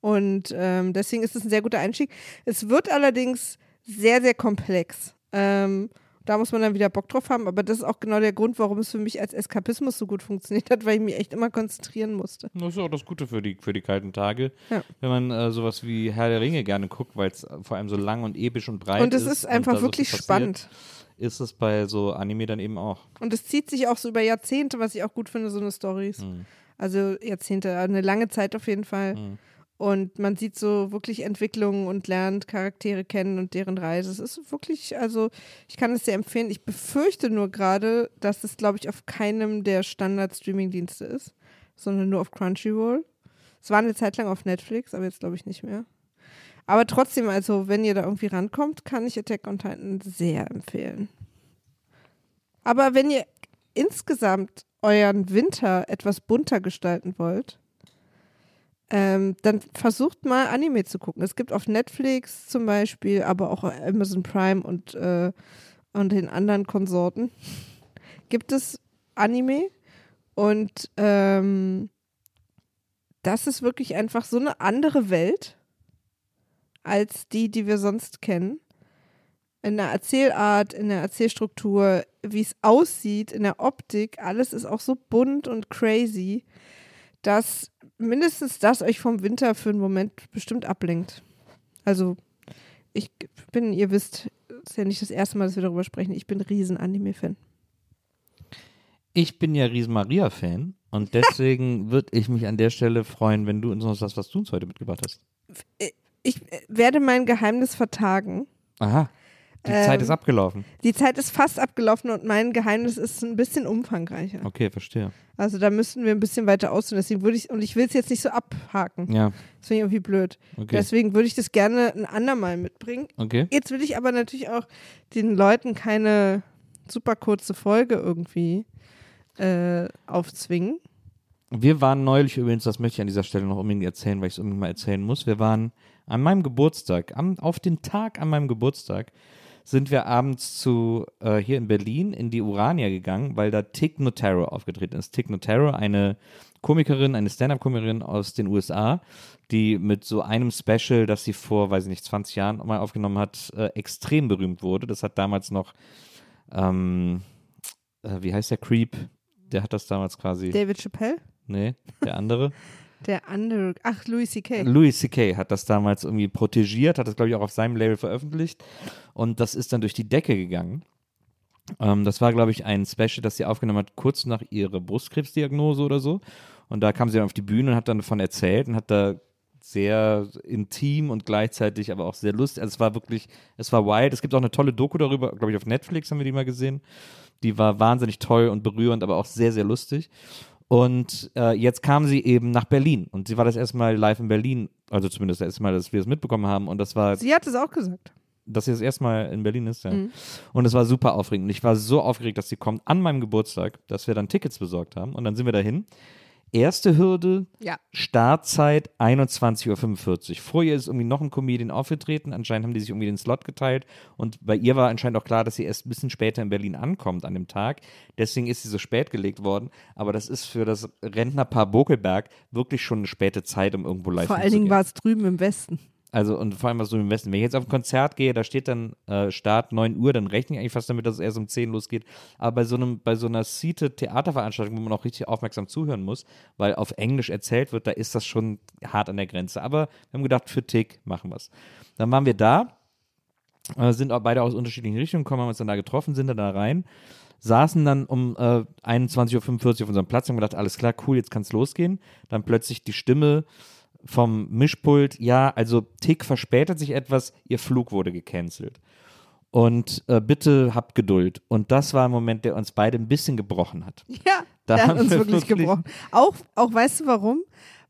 B: Und ähm, deswegen ist es ein sehr guter Einstieg. Es wird allerdings sehr, sehr komplex. Ähm, da muss man dann wieder Bock drauf haben, aber das ist auch genau der Grund, warum es für mich als Eskapismus so gut funktioniert hat, weil ich mich echt immer konzentrieren musste.
A: Das ist auch das Gute für die, für die kalten Tage.
B: Ja.
A: Wenn man äh, sowas wie Herr der Ringe gerne guckt, weil es vor allem so lang und episch und breit
B: Und es
A: ist.
B: ist einfach
A: so
B: wirklich
A: passiert,
B: spannend.
A: Ist es bei so Anime dann eben auch.
B: Und es zieht sich auch so über Jahrzehnte, was ich auch gut finde, so eine Stories.
A: Mhm.
B: Also Jahrzehnte, eine lange Zeit auf jeden Fall. Und man sieht so wirklich Entwicklungen und lernt Charaktere kennen und deren Reise. Es ist wirklich, also ich kann es sehr empfehlen. Ich befürchte nur gerade, dass es, glaube ich, auf keinem der Standard-Streaming-Dienste ist, sondern nur auf Crunchyroll. Es war eine Zeit lang auf Netflix, aber jetzt glaube ich nicht mehr. Aber trotzdem, also wenn ihr da irgendwie rankommt, kann ich Attack on Titan sehr empfehlen. Aber wenn ihr insgesamt euren Winter etwas bunter gestalten wollt, ähm, dann versucht mal Anime zu gucken. Es gibt auf Netflix zum Beispiel, aber auch Amazon Prime und, äh, und den anderen Konsorten, gibt es Anime und ähm, das ist wirklich einfach so eine andere Welt als die, die wir sonst kennen. In der Erzählart, in der Erzählstruktur, wie es aussieht, in der Optik, alles ist auch so bunt und crazy, dass mindestens das euch vom Winter für einen Moment bestimmt ablenkt. Also ich bin, ihr wisst, es ist ja nicht das erste Mal, dass wir darüber sprechen, ich bin riesen Anime-Fan.
A: Ich bin ja riesen Maria-Fan und deswegen würde ich mich an der Stelle freuen, wenn du uns noch sagst, was du uns heute mitgebracht hast.
B: Ich äh, werde mein Geheimnis vertagen.
A: Aha. Die
B: Ähm,
A: Zeit ist abgelaufen.
B: Die Zeit ist fast abgelaufen und mein Geheimnis ist ein bisschen umfangreicher.
A: Okay, verstehe.
B: Also da müssten wir ein bisschen weiter ausführen. Deswegen würde ich, und ich will es jetzt nicht so abhaken.
A: Ja,
B: Das finde ich irgendwie blöd.
A: okay.
B: Deswegen würde ich das gerne ein andermal mitbringen.
A: Okay.
B: Jetzt will ich aber natürlich auch den Leuten keine super kurze Folge irgendwie äh, aufzwingen.
A: Wir waren neulich übrigens, das möchte ich an dieser Stelle noch unbedingt erzählen, weil ich es unbedingt mal erzählen muss. Wir waren an meinem Geburtstag, am, auf den Tag an meinem Geburtstag, sind wir abends zu äh, hier in Berlin in die Urania gegangen, weil da Tig Notaro aufgetreten ist. Tig Notaro, eine Komikerin, eine Stand-up-Komikerin aus den USA, die mit so einem Special, das sie vor, weiß ich nicht, 20 Jahren mal aufgenommen hat, äh, extrem berühmt wurde. Das hat damals noch, ähm, äh, wie heißt der Creep? Der hat das damals quasi.
B: David Chappelle,
A: Nee, der andere.
B: der andere, ach, Louis C.K.
A: Louis C.K. hat das damals irgendwie protegiert, hat das, glaube ich, auch auf seinem Label veröffentlicht. Und das ist dann durch die Decke gegangen. Ähm, das war, glaube ich, ein Special, das sie aufgenommen hat, kurz nach ihrer Brustkrebsdiagnose oder so. Und da kam sie dann auf die Bühne und hat dann davon erzählt und hat da sehr intim und gleichzeitig aber auch sehr lustig. Also es war wirklich, es war wild. Es gibt auch eine tolle Doku darüber, glaube ich, auf Netflix haben wir die mal gesehen. Die war wahnsinnig toll und berührend, aber auch sehr, sehr lustig. Und äh, jetzt kam sie eben nach Berlin und sie war das erste Mal live in Berlin, also zumindest das erste Mal, dass wir es mitbekommen haben. Und das war,
B: Sie hat es auch gesagt.
A: dass sie das erste Mal in Berlin ist, ja.
B: Mhm.
A: Und es war super aufregend. Und ich war so aufgeregt, dass sie kommt an meinem Geburtstag, dass wir dann Tickets besorgt haben. Und dann sind wir dahin. Erste Hürde,
B: Ja.
A: Startzeit 21.45 Uhr. Vor ihr ist irgendwie noch ein Comedian aufgetreten. Anscheinend haben die sich irgendwie den Slot geteilt. Und bei ihr war anscheinend auch klar, dass sie erst ein bisschen später in Berlin ankommt an dem Tag. Deswegen ist sie so spät gelegt worden. Aber das ist für das Rentnerpaar Bokelberg wirklich schon eine späte Zeit, um irgendwo live
B: Vor allen Dingen war es drüben im Westen.
A: Also und vor allem was so im Westen. Wenn ich jetzt auf ein Konzert gehe, da steht dann äh, Start 9 Uhr, dann rechne ich eigentlich fast damit, dass es erst um 10 losgeht. Aber bei so einem, bei so einer seated Theaterveranstaltung, wo man auch richtig aufmerksam zuhören muss, weil auf Englisch erzählt wird, da ist das schon hart an der Grenze. Aber wir haben gedacht, für Tick machen wir es. Dann waren wir da, äh, sind auch beide aus unterschiedlichen Richtungen gekommen, haben uns dann da getroffen, sind dann da rein, saßen dann um äh, 21.45 Uhr auf unserem Platz und haben gedacht, alles klar, cool, jetzt kann es losgehen. Dann plötzlich die Stimme vom Mischpult, ja, also Tick verspätet sich etwas, ihr Flug wurde gecancelt. Und äh, bitte habt Geduld. Und das war ein Moment, der uns beide ein bisschen gebrochen hat.
B: Ja,
A: Da
B: der hat uns
A: wir
B: wirklich,
A: wirklich-
B: gebrochen. Auch, auch, weißt du warum?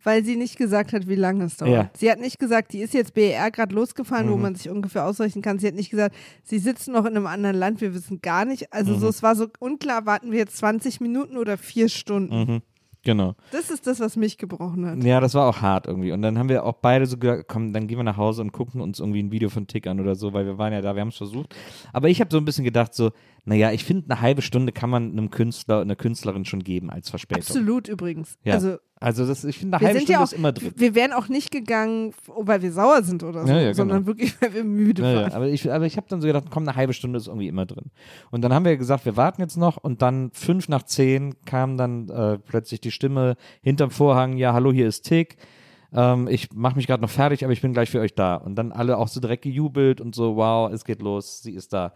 B: Weil sie nicht gesagt hat, wie lange es dauert.
A: Ja.
B: Sie hat nicht gesagt, die ist jetzt BER gerade losgefahren,
A: Mhm.
B: wo man sich ungefähr ausrechnen kann. Sie hat nicht gesagt, sie sitzen noch in einem anderen Land, wir wissen gar nicht. Also
A: Mhm.
B: so, es war so unklar, warten wir jetzt 20 Minuten oder vier Stunden.
A: Mhm. Genau.
B: Das ist das, was mich gebrochen hat.
A: Ja, das war auch hart irgendwie. Und dann haben wir auch beide so gesagt, komm, dann gehen wir nach Hause und gucken uns irgendwie ein Video von Tick an oder so, weil wir waren ja da, wir haben es versucht. Aber ich habe so ein bisschen gedacht, so, naja, ich finde, eine halbe Stunde kann man einem Künstler, einer Künstlerin schon geben als Verspätung.
B: Absolut übrigens.
A: Ja.
B: Also
A: Also das, ich finde, eine
B: wir
A: halbe
B: sind
A: Stunde
B: ja auch,
A: ist immer drin.
B: wir wären auch nicht gegangen, weil wir sauer sind oder so,
A: Ja, ja, genau.
B: sondern wirklich, weil wir müde waren.
A: ja, aber ich, aber ich habe dann so gedacht, komm, eine halbe Stunde ist irgendwie immer drin. Und dann haben wir gesagt, wir warten jetzt noch und dann fünf nach zehn kam dann äh, plötzlich die Stimme hinterm Vorhang, ja, hallo, hier ist Tick. Ähm, ich mache mich gerade noch fertig, aber ich bin gleich für euch da. Und dann alle auch so direkt gejubelt und so, wow, es geht los, sie ist da.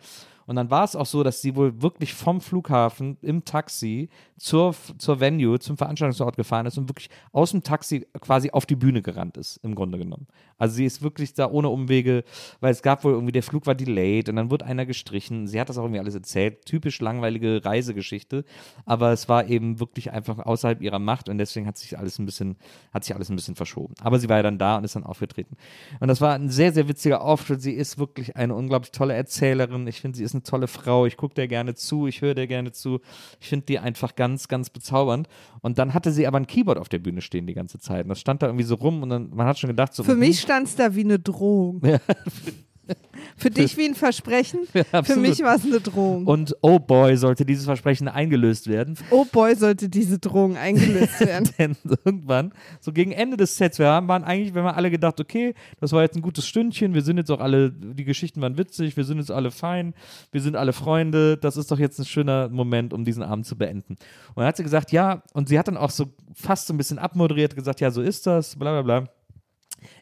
A: Und dann war es auch so, dass sie wohl wirklich vom Flughafen im Taxi zur, zur Venue, zum Veranstaltungsort gefahren ist und wirklich aus dem Taxi quasi auf die Bühne gerannt ist, im Grunde genommen. Also sie ist wirklich da ohne Umwege, weil es gab wohl irgendwie, der Flug war delayed und dann wurde einer gestrichen. Sie hat das auch irgendwie alles erzählt. Typisch langweilige Reisegeschichte. Aber es war eben wirklich einfach außerhalb ihrer Macht und deswegen hat sich alles ein bisschen, hat sich alles ein bisschen verschoben. Aber sie war ja dann da und ist dann aufgetreten. Und das war ein sehr, sehr witziger Auftritt. Sie ist wirklich eine unglaublich tolle Erzählerin. Ich finde, sie ist eine tolle Frau. Ich gucke der gerne zu, ich höre der gerne zu. Ich finde die einfach ganz, ganz bezaubernd. Und dann hatte sie aber ein Keyboard auf der Bühne stehen die ganze Zeit. Und das stand da irgendwie so rum und dann, man hat schon gedacht, so.
B: Für
A: hm,
B: mich stand es da wie eine Drohung. Für dich wie ein Versprechen, für
A: absolut.
B: mich war es eine Drohung.
A: Und oh boy, sollte dieses Versprechen eingelöst werden.
B: oh boy, sollte diese Drohung eingelöst werden.
A: Denn irgendwann, so gegen Ende des Sets, wir haben, waren eigentlich, wenn wir alle gedacht, okay, das war jetzt ein gutes Stündchen, wir sind jetzt auch alle, die Geschichten waren witzig, wir sind jetzt alle fein, wir sind alle Freunde, das ist doch jetzt ein schöner Moment, um diesen Abend zu beenden. Und dann hat sie gesagt, ja, und sie hat dann auch so fast so ein bisschen abmoderiert, gesagt, ja, so ist das, bla bla bla.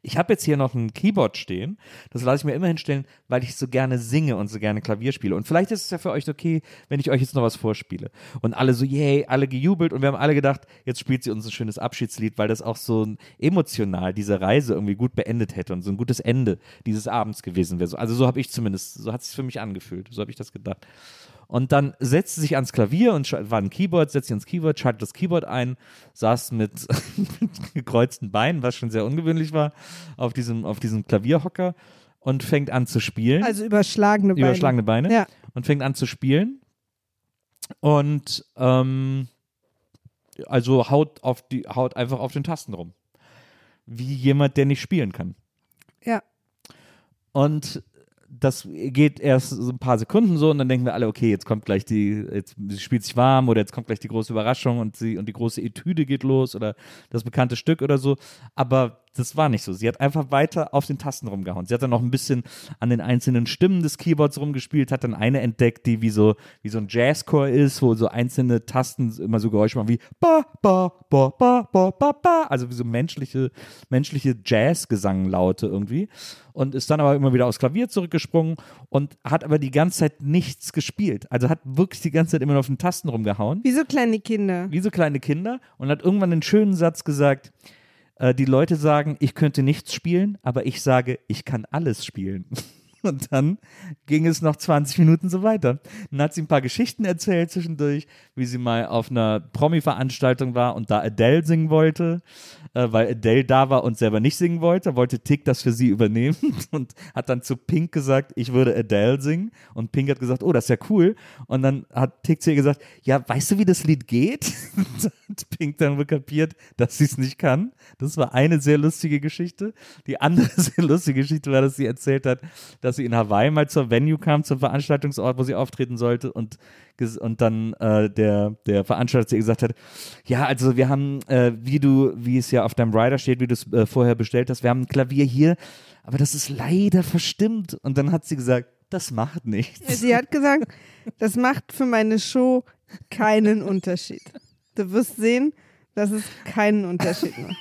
A: Ich habe jetzt hier noch ein Keyboard stehen. Das lasse ich mir immer hinstellen, weil ich so gerne singe und so gerne Klavier spiele. Und vielleicht ist es ja für euch okay, wenn ich euch jetzt noch was vorspiele. Und alle so, yay, alle gejubelt. Und wir haben alle gedacht, jetzt spielt sie uns ein schönes Abschiedslied, weil das auch so emotional diese Reise irgendwie gut beendet hätte und so ein gutes Ende dieses Abends gewesen wäre. So- Also so habe ich zumindest, so hat es sich für mich angefühlt. So habe ich das gedacht. Und dann setzt sie sich ans Klavier und war ein Keyboard, setzt sich ans Keyboard, schaltet das Keyboard ein, saß mit, mit gekreuzten Beinen, was schon sehr ungewöhnlich war, auf diesem, auf diesem Klavierhocker und fängt an zu spielen.
B: Also überschlagene Beine.
A: überschlagene Beine.
B: Ja.
A: Und fängt an zu spielen. Und ähm, also haut, auf die, haut einfach auf den Tasten rum. Wie jemand, der nicht spielen kann.
B: Ja.
A: Und das geht erst so ein paar Sekunden so und dann denken wir alle, okay, jetzt kommt gleich die, jetzt spielt sich warm oder jetzt kommt gleich die große Überraschung und sie und die große Etüde geht los oder das bekannte Stück oder so. Aber das war nicht so. Sie hat einfach weiter auf den Tasten rumgehauen. Sie hat dann noch ein bisschen an den einzelnen Stimmen des Keyboards rumgespielt, hat dann eine entdeckt, die wie so, wie so ein Jazzchor ist, wo so einzelne Tasten immer so Geräusche machen wie ba, ba, ba, ba, ba, ba, ba. Also wie so menschliche, menschliche Jazz-Gesanglaute irgendwie. Und ist dann aber immer wieder aufs Klavier zurückgesprungen und hat aber die ganze Zeit nichts gespielt. Also hat wirklich die ganze Zeit immer nur auf den Tasten rumgehauen
B: Wie so kleine Kinder.
A: wie so kleine Kinder und hat irgendwann einen schönen Satz gesagt, die Leute sagen, ich könnte nichts spielen, aber ich sage, ich kann alles spielen. Und dann ging es noch 20 Minuten so weiter. Dann hat sie ein paar Geschichten erzählt zwischendurch, wie sie mal auf einer Promi-Veranstaltung war und da Adele singen wollte, äh, weil Adele da war und selber nicht singen wollte, wollte Tick das für sie übernehmen und hat dann zu Pink gesagt, ich würde Adele singen. Und Pink hat gesagt, oh, das ist ja cool. Und dann hat Tick zu ihr gesagt, ja, weißt du, wie das Lied geht? Und hat Pink dann kapiert, dass sie es nicht kann. Das war eine sehr lustige Geschichte. Die andere sehr lustige Geschichte war, dass sie erzählt hat, dass sie in Hawaii mal zur Venue kam, zum Veranstaltungsort, wo sie auftreten sollte und, und dann äh, der, der Veranstalter ihr gesagt hat, ja, also wir haben, äh, wie du, wie es ja auf deinem Rider steht, wie du es äh, vorher bestellt hast, wir haben ein Klavier hier, aber das ist leider verstimmt. Und dann hat sie gesagt, das macht nichts.
B: Sie hat gesagt, das macht für meine Show keinen Unterschied. Du wirst sehen, dass es keinen Unterschied macht.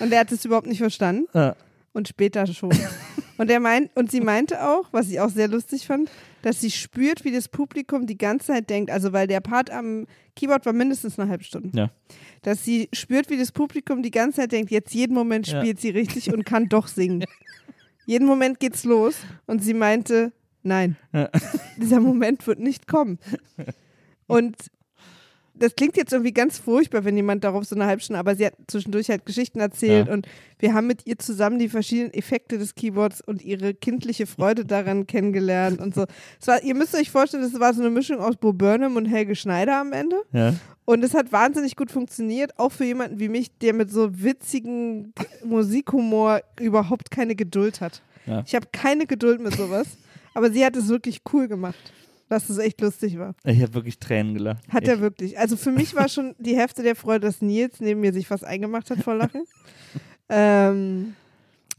B: Und er hat es überhaupt nicht verstanden.
A: Ja.
B: Und später schon. Und er meint, und sie meinte auch, was ich auch sehr lustig fand, dass sie spürt, wie das Publikum die ganze Zeit denkt, also weil der Part am Keyboard war mindestens eine halbe Stunde,
A: Ja.
B: dass sie spürt, wie das Publikum die ganze Zeit denkt, jetzt jeden Moment
A: Ja.
B: spielt sie richtig und kann doch singen. jeden Moment geht's los. Und sie meinte, nein, dieser Moment wird nicht kommen. Und das klingt jetzt irgendwie ganz furchtbar, wenn jemand darauf so eine halbe Stunde, aber sie hat zwischendurch halt Geschichten erzählt
A: Ja.
B: und wir haben mit ihr zusammen die verschiedenen Effekte des Keyboards und ihre kindliche Freude daran kennengelernt und so. Es war, ihr müsst euch vorstellen, es war so eine Mischung aus Bo Burnham und Helge Schneider am Ende.
A: Ja.
B: Und es hat wahnsinnig gut funktioniert, auch für jemanden wie mich, der mit so witzigen Musikhumor überhaupt keine Geduld hat.
A: Ja.
B: Ich habe keine Geduld mit sowas, aber sie hat es wirklich cool gemacht, dass es echt lustig war.
A: Ich habe wirklich Tränen gelacht.
B: Hat
A: ich,
B: er wirklich. Also für mich war schon die Hälfte der Freude, dass Nils neben mir sich was eingemacht hat vor Lachen. ähm,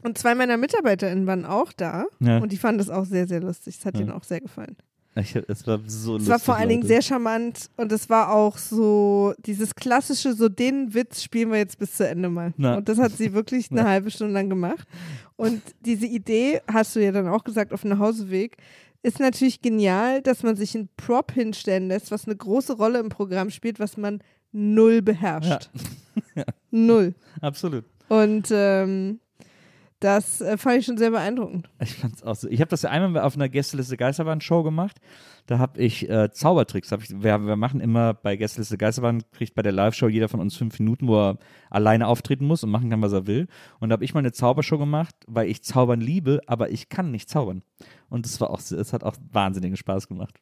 B: und zwei meiner MitarbeiterInnen waren auch da
A: Ja.
B: und die fanden das auch sehr, sehr lustig. Es hat
A: Ja.
B: ihnen auch sehr gefallen.
A: Ich, es war so
B: Es
A: lustig.
B: war vor allen Dingen sehr charmant und es war auch so dieses klassische, so den Witz spielen wir jetzt bis zu Ende mal.
A: Na.
B: Und das hat sie wirklich eine
A: Na.
B: halbe Stunde lang gemacht. Und diese Idee, hast du ja dann auch gesagt, auf dem Nachhauseweg, ist natürlich genial, dass man sich einen Prop hinstellen lässt, was eine große Rolle im Programm spielt, was man null beherrscht. Null.
A: Absolut.
B: Und ähm, das äh, fand ich schon sehr beeindruckend.
A: Ich fand's auch so. Ich habe das ja einmal auf einer Gästeliste Geisterbahn-Show gemacht. Da habe ich äh, Zaubertricks. Hab ich, wir, wir machen immer bei Gästeliste Geisterbahn, kriegt bei der Live-Show jeder von uns fünf Minuten, wo er alleine auftreten muss und machen kann, was er will. Und da habe ich mal eine Zaubershow gemacht, weil ich Zaubern liebe, aber ich kann nicht zaubern. Und es war auch, es hat auch wahnsinnigen Spaß gemacht.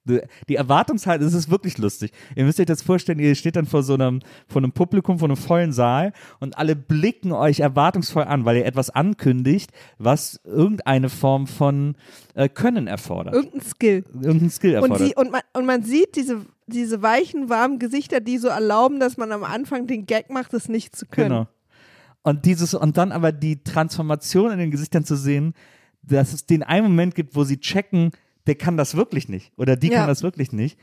A: Die, Erwartungshaltung, es ist wirklich lustig. Ihr müsst euch das vorstellen, ihr steht dann vor so einem, vor einem Publikum, vor einem vollen Saal und alle blicken euch erwartungsvoll an, weil ihr etwas ankündigt, was irgendeine Form von äh, Können erfordert.
B: Irgendein Skill.
A: Irgendein Skill
B: Und,
A: erfordert.
B: sie, und, man, und man sieht diese, diese weichen, warmen Gesichter, die so erlauben, dass man am Anfang den Gag macht, es nicht zu können.
A: Genau. Und dieses, und dann aber die Transformation in den Gesichtern zu sehen, dass es den einen Moment gibt, wo sie checken, der kann das wirklich nicht oder die
B: Ja.
A: kann das wirklich nicht.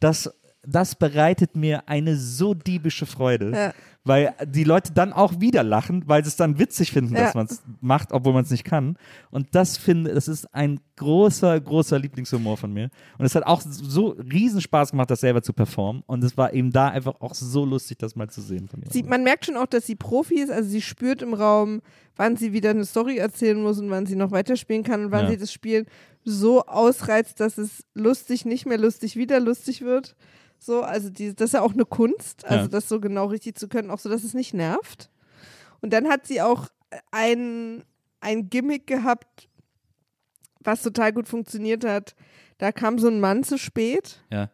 A: Das das bereitet mir eine so diebische Freude,
B: Ja.
A: Weil die Leute dann auch wieder lachen, weil sie es dann witzig finden, dass
B: Ja.
A: man es macht, obwohl man es nicht kann. Und das finde, das ist ein großer, großer Lieblingshumor von mir. Und es hat auch so riesen Spaß gemacht, das selber zu performen. Und es war eben da einfach auch so lustig, das mal zu sehen von.
B: Sie, man merkt schon auch, dass sie Profi ist, also sie spürt im Raum, wann sie wieder eine Story erzählen muss und wann sie noch weiterspielen kann und wann
A: Ja.
B: sie das Spielen so ausreizt, dass es lustig, nicht mehr lustig, wieder lustig wird. So, also die, das ist ja auch eine Kunst, also
A: Ja.
B: das so genau richtig zu können, auch so, dass es nicht nervt. Und dann hat sie auch ein, ein Gimmick gehabt, was total gut funktioniert hat. Da kam so ein Mann zu spät
A: ja.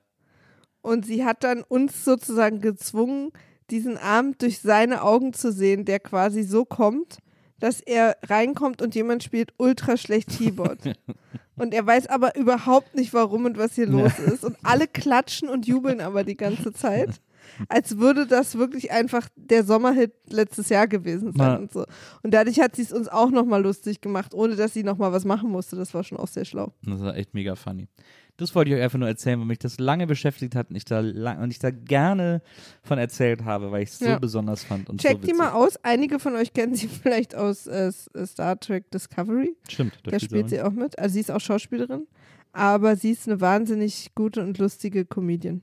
B: und sie hat dann uns sozusagen gezwungen, diesen Abend durch seine Augen zu sehen, der quasi so kommt, dass er reinkommt und jemand spielt ultra schlecht Keyboard. und er weiß aber überhaupt nicht, warum und was hier los ist. Und alle klatschen und jubeln aber die ganze Zeit. Als würde das wirklich einfach der Sommerhit letztes Jahr gewesen sein
A: Ja.
B: und so. Und dadurch hat sie es uns auch nochmal lustig gemacht, ohne dass sie nochmal was machen musste. Das war schon auch sehr schlau.
A: Das war echt mega funny. Das wollte ich euch einfach nur erzählen, weil mich das lange beschäftigt hat und ich da, lang, und ich da gerne von erzählt habe, weil ich es so
B: Ja.
A: besonders fand. Und so
B: Checkt die
A: witzig.
B: mal aus. Einige von euch kennen sie vielleicht aus äh, äh, Star Trek Discovery.
A: Stimmt,
B: Da spielt sie auch mit. Also sie ist auch Schauspielerin. Aber sie ist eine wahnsinnig gute und lustige Comedian.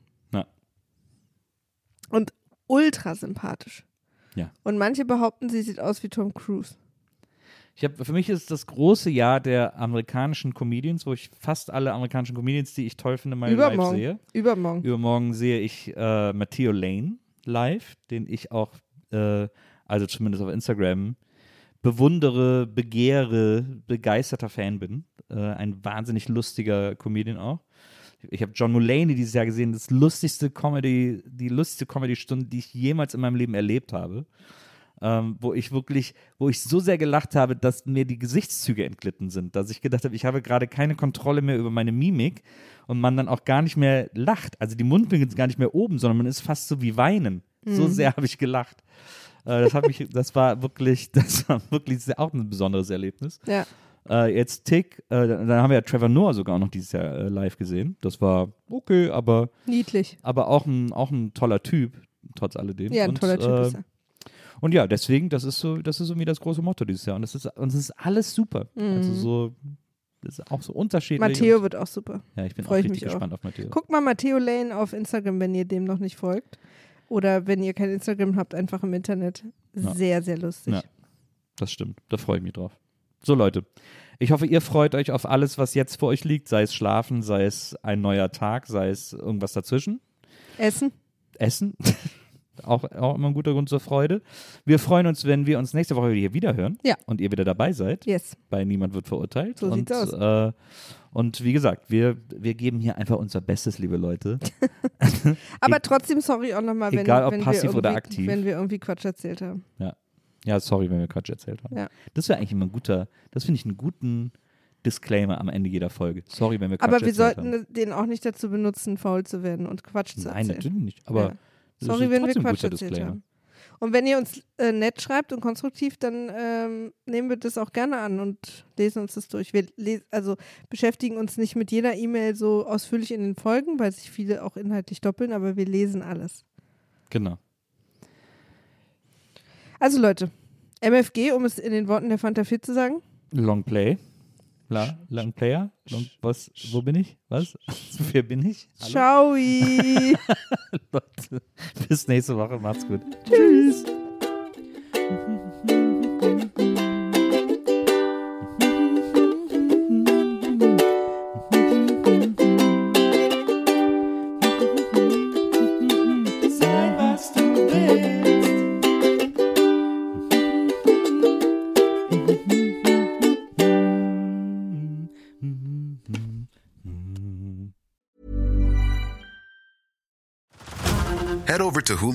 B: Und ultra sympathisch.
A: Ja.
B: Und manche behaupten, sie sieht aus wie Tom Cruise.
A: Ich habe für mich ist das große Jahr der amerikanischen Comedians, wo ich fast alle amerikanischen Comedians, die ich toll finde, mal live sehe.
B: Übermorgen.
A: Übermorgen sehe ich äh, Matteo Lane live, den ich auch, äh, also zumindest auf Instagram, bewundere, begehre, begeisterter Fan bin. Äh, ein wahnsinnig lustiger Comedian auch. Ich habe John Mulaney dieses Jahr gesehen, das lustigste Comedy, die lustigste Comedy-Stunde, die ich jemals in meinem Leben erlebt habe. Ähm, wo ich wirklich, wo ich so sehr gelacht habe, dass mir die Gesichtszüge entglitten sind, dass ich gedacht habe, ich habe gerade keine Kontrolle mehr über meine Mimik und man dann auch gar nicht mehr lacht. Also die Mundwinkel sind gar nicht mehr oben, sondern man ist fast so wie weinen. So sehr habe ich gelacht. Äh, das hat mich, das war wirklich, das war wirklich sehr, auch ein besonderes Erlebnis.
B: Ja.
A: Äh, jetzt Tick, äh, dann haben wir ja Trevor Noah sogar auch noch dieses Jahr äh, live gesehen. Das war okay, aber,
B: Niedlich.
A: aber auch, ein, auch ein toller Typ, trotz alledem.
B: Ja, ein
A: Und,
B: toller Typ
A: äh,
B: ist er.
A: und ja, deswegen, das ist so, das ist irgendwie das große Motto dieses Jahr. Und das ist, und das ist alles super. Also so, das ist auch so unterschiedlich.
B: Mhm. Matteo wird auch super.
A: ja, ich bin auch
B: freu ich
A: richtig
B: mich auch.
A: gespannt auf Matteo.
B: Guckt mal Matteo Lane auf Instagram, wenn ihr dem noch nicht folgt. Oder wenn ihr kein Instagram habt, einfach im Internet.
A: Ja.
B: Sehr, sehr lustig.
A: Ja. Das stimmt, da freue ich mich drauf. So Leute, ich hoffe, ihr freut euch auf alles, was jetzt vor euch liegt, sei es Schlafen, sei es ein neuer Tag, sei es irgendwas dazwischen.
B: Essen.
A: Essen. auch, auch immer ein guter Grund zur Freude. Wir freuen uns, wenn wir uns nächste Woche hier wieder hören
B: Ja.
A: und ihr wieder dabei seid.
B: Yes.
A: Bei Niemand wird verurteilt.
B: So
A: und,
B: sieht's aus.
A: Äh, und wie gesagt, wir, wir geben hier einfach unser Bestes, liebe Leute.
B: Aber trotzdem, sorry auch nochmal, wenn,
A: Egal, ob
B: wenn,
A: passiv
B: wir
A: oder
B: irgendwie-
A: aktiv.
B: wenn wir irgendwie Quatsch erzählt haben.
A: Ja, sorry, wenn wir Quatsch erzählt haben.
B: Ja.
A: Das wäre eigentlich immer ein guter, das finde ich einen guten Disclaimer am Ende jeder Folge. Sorry, wenn wir Quatsch
B: Aber wir
A: erzählt
B: sollten
A: haben.
B: den auch nicht dazu benutzen, faul zu werden und Quatsch zu
A: Nein,
B: erzählen.
A: natürlich nicht. Aber
B: Ja. Sorry, wenn wir Quatsch erzählt
A: Disclaimer.
B: haben. Und wenn ihr uns äh, nett schreibt und konstruktiv, dann ähm, nehmen wir das auch gerne an und lesen uns das durch. Wir also beschäftigen uns nicht mit jeder E-Mail so ausführlich in den Folgen, weil sich viele auch inhaltlich doppeln, aber wir lesen alles.
A: Genau.
B: Also Leute, MFG, um es in den Worten der Fanta 4 zu sagen.
A: Long Play. La, Long Player? Long, was? Wo bin ich? Was? Wer bin ich?
B: Ciao.
A: Leute, bis nächste Woche. Macht's gut.
B: Tschüss.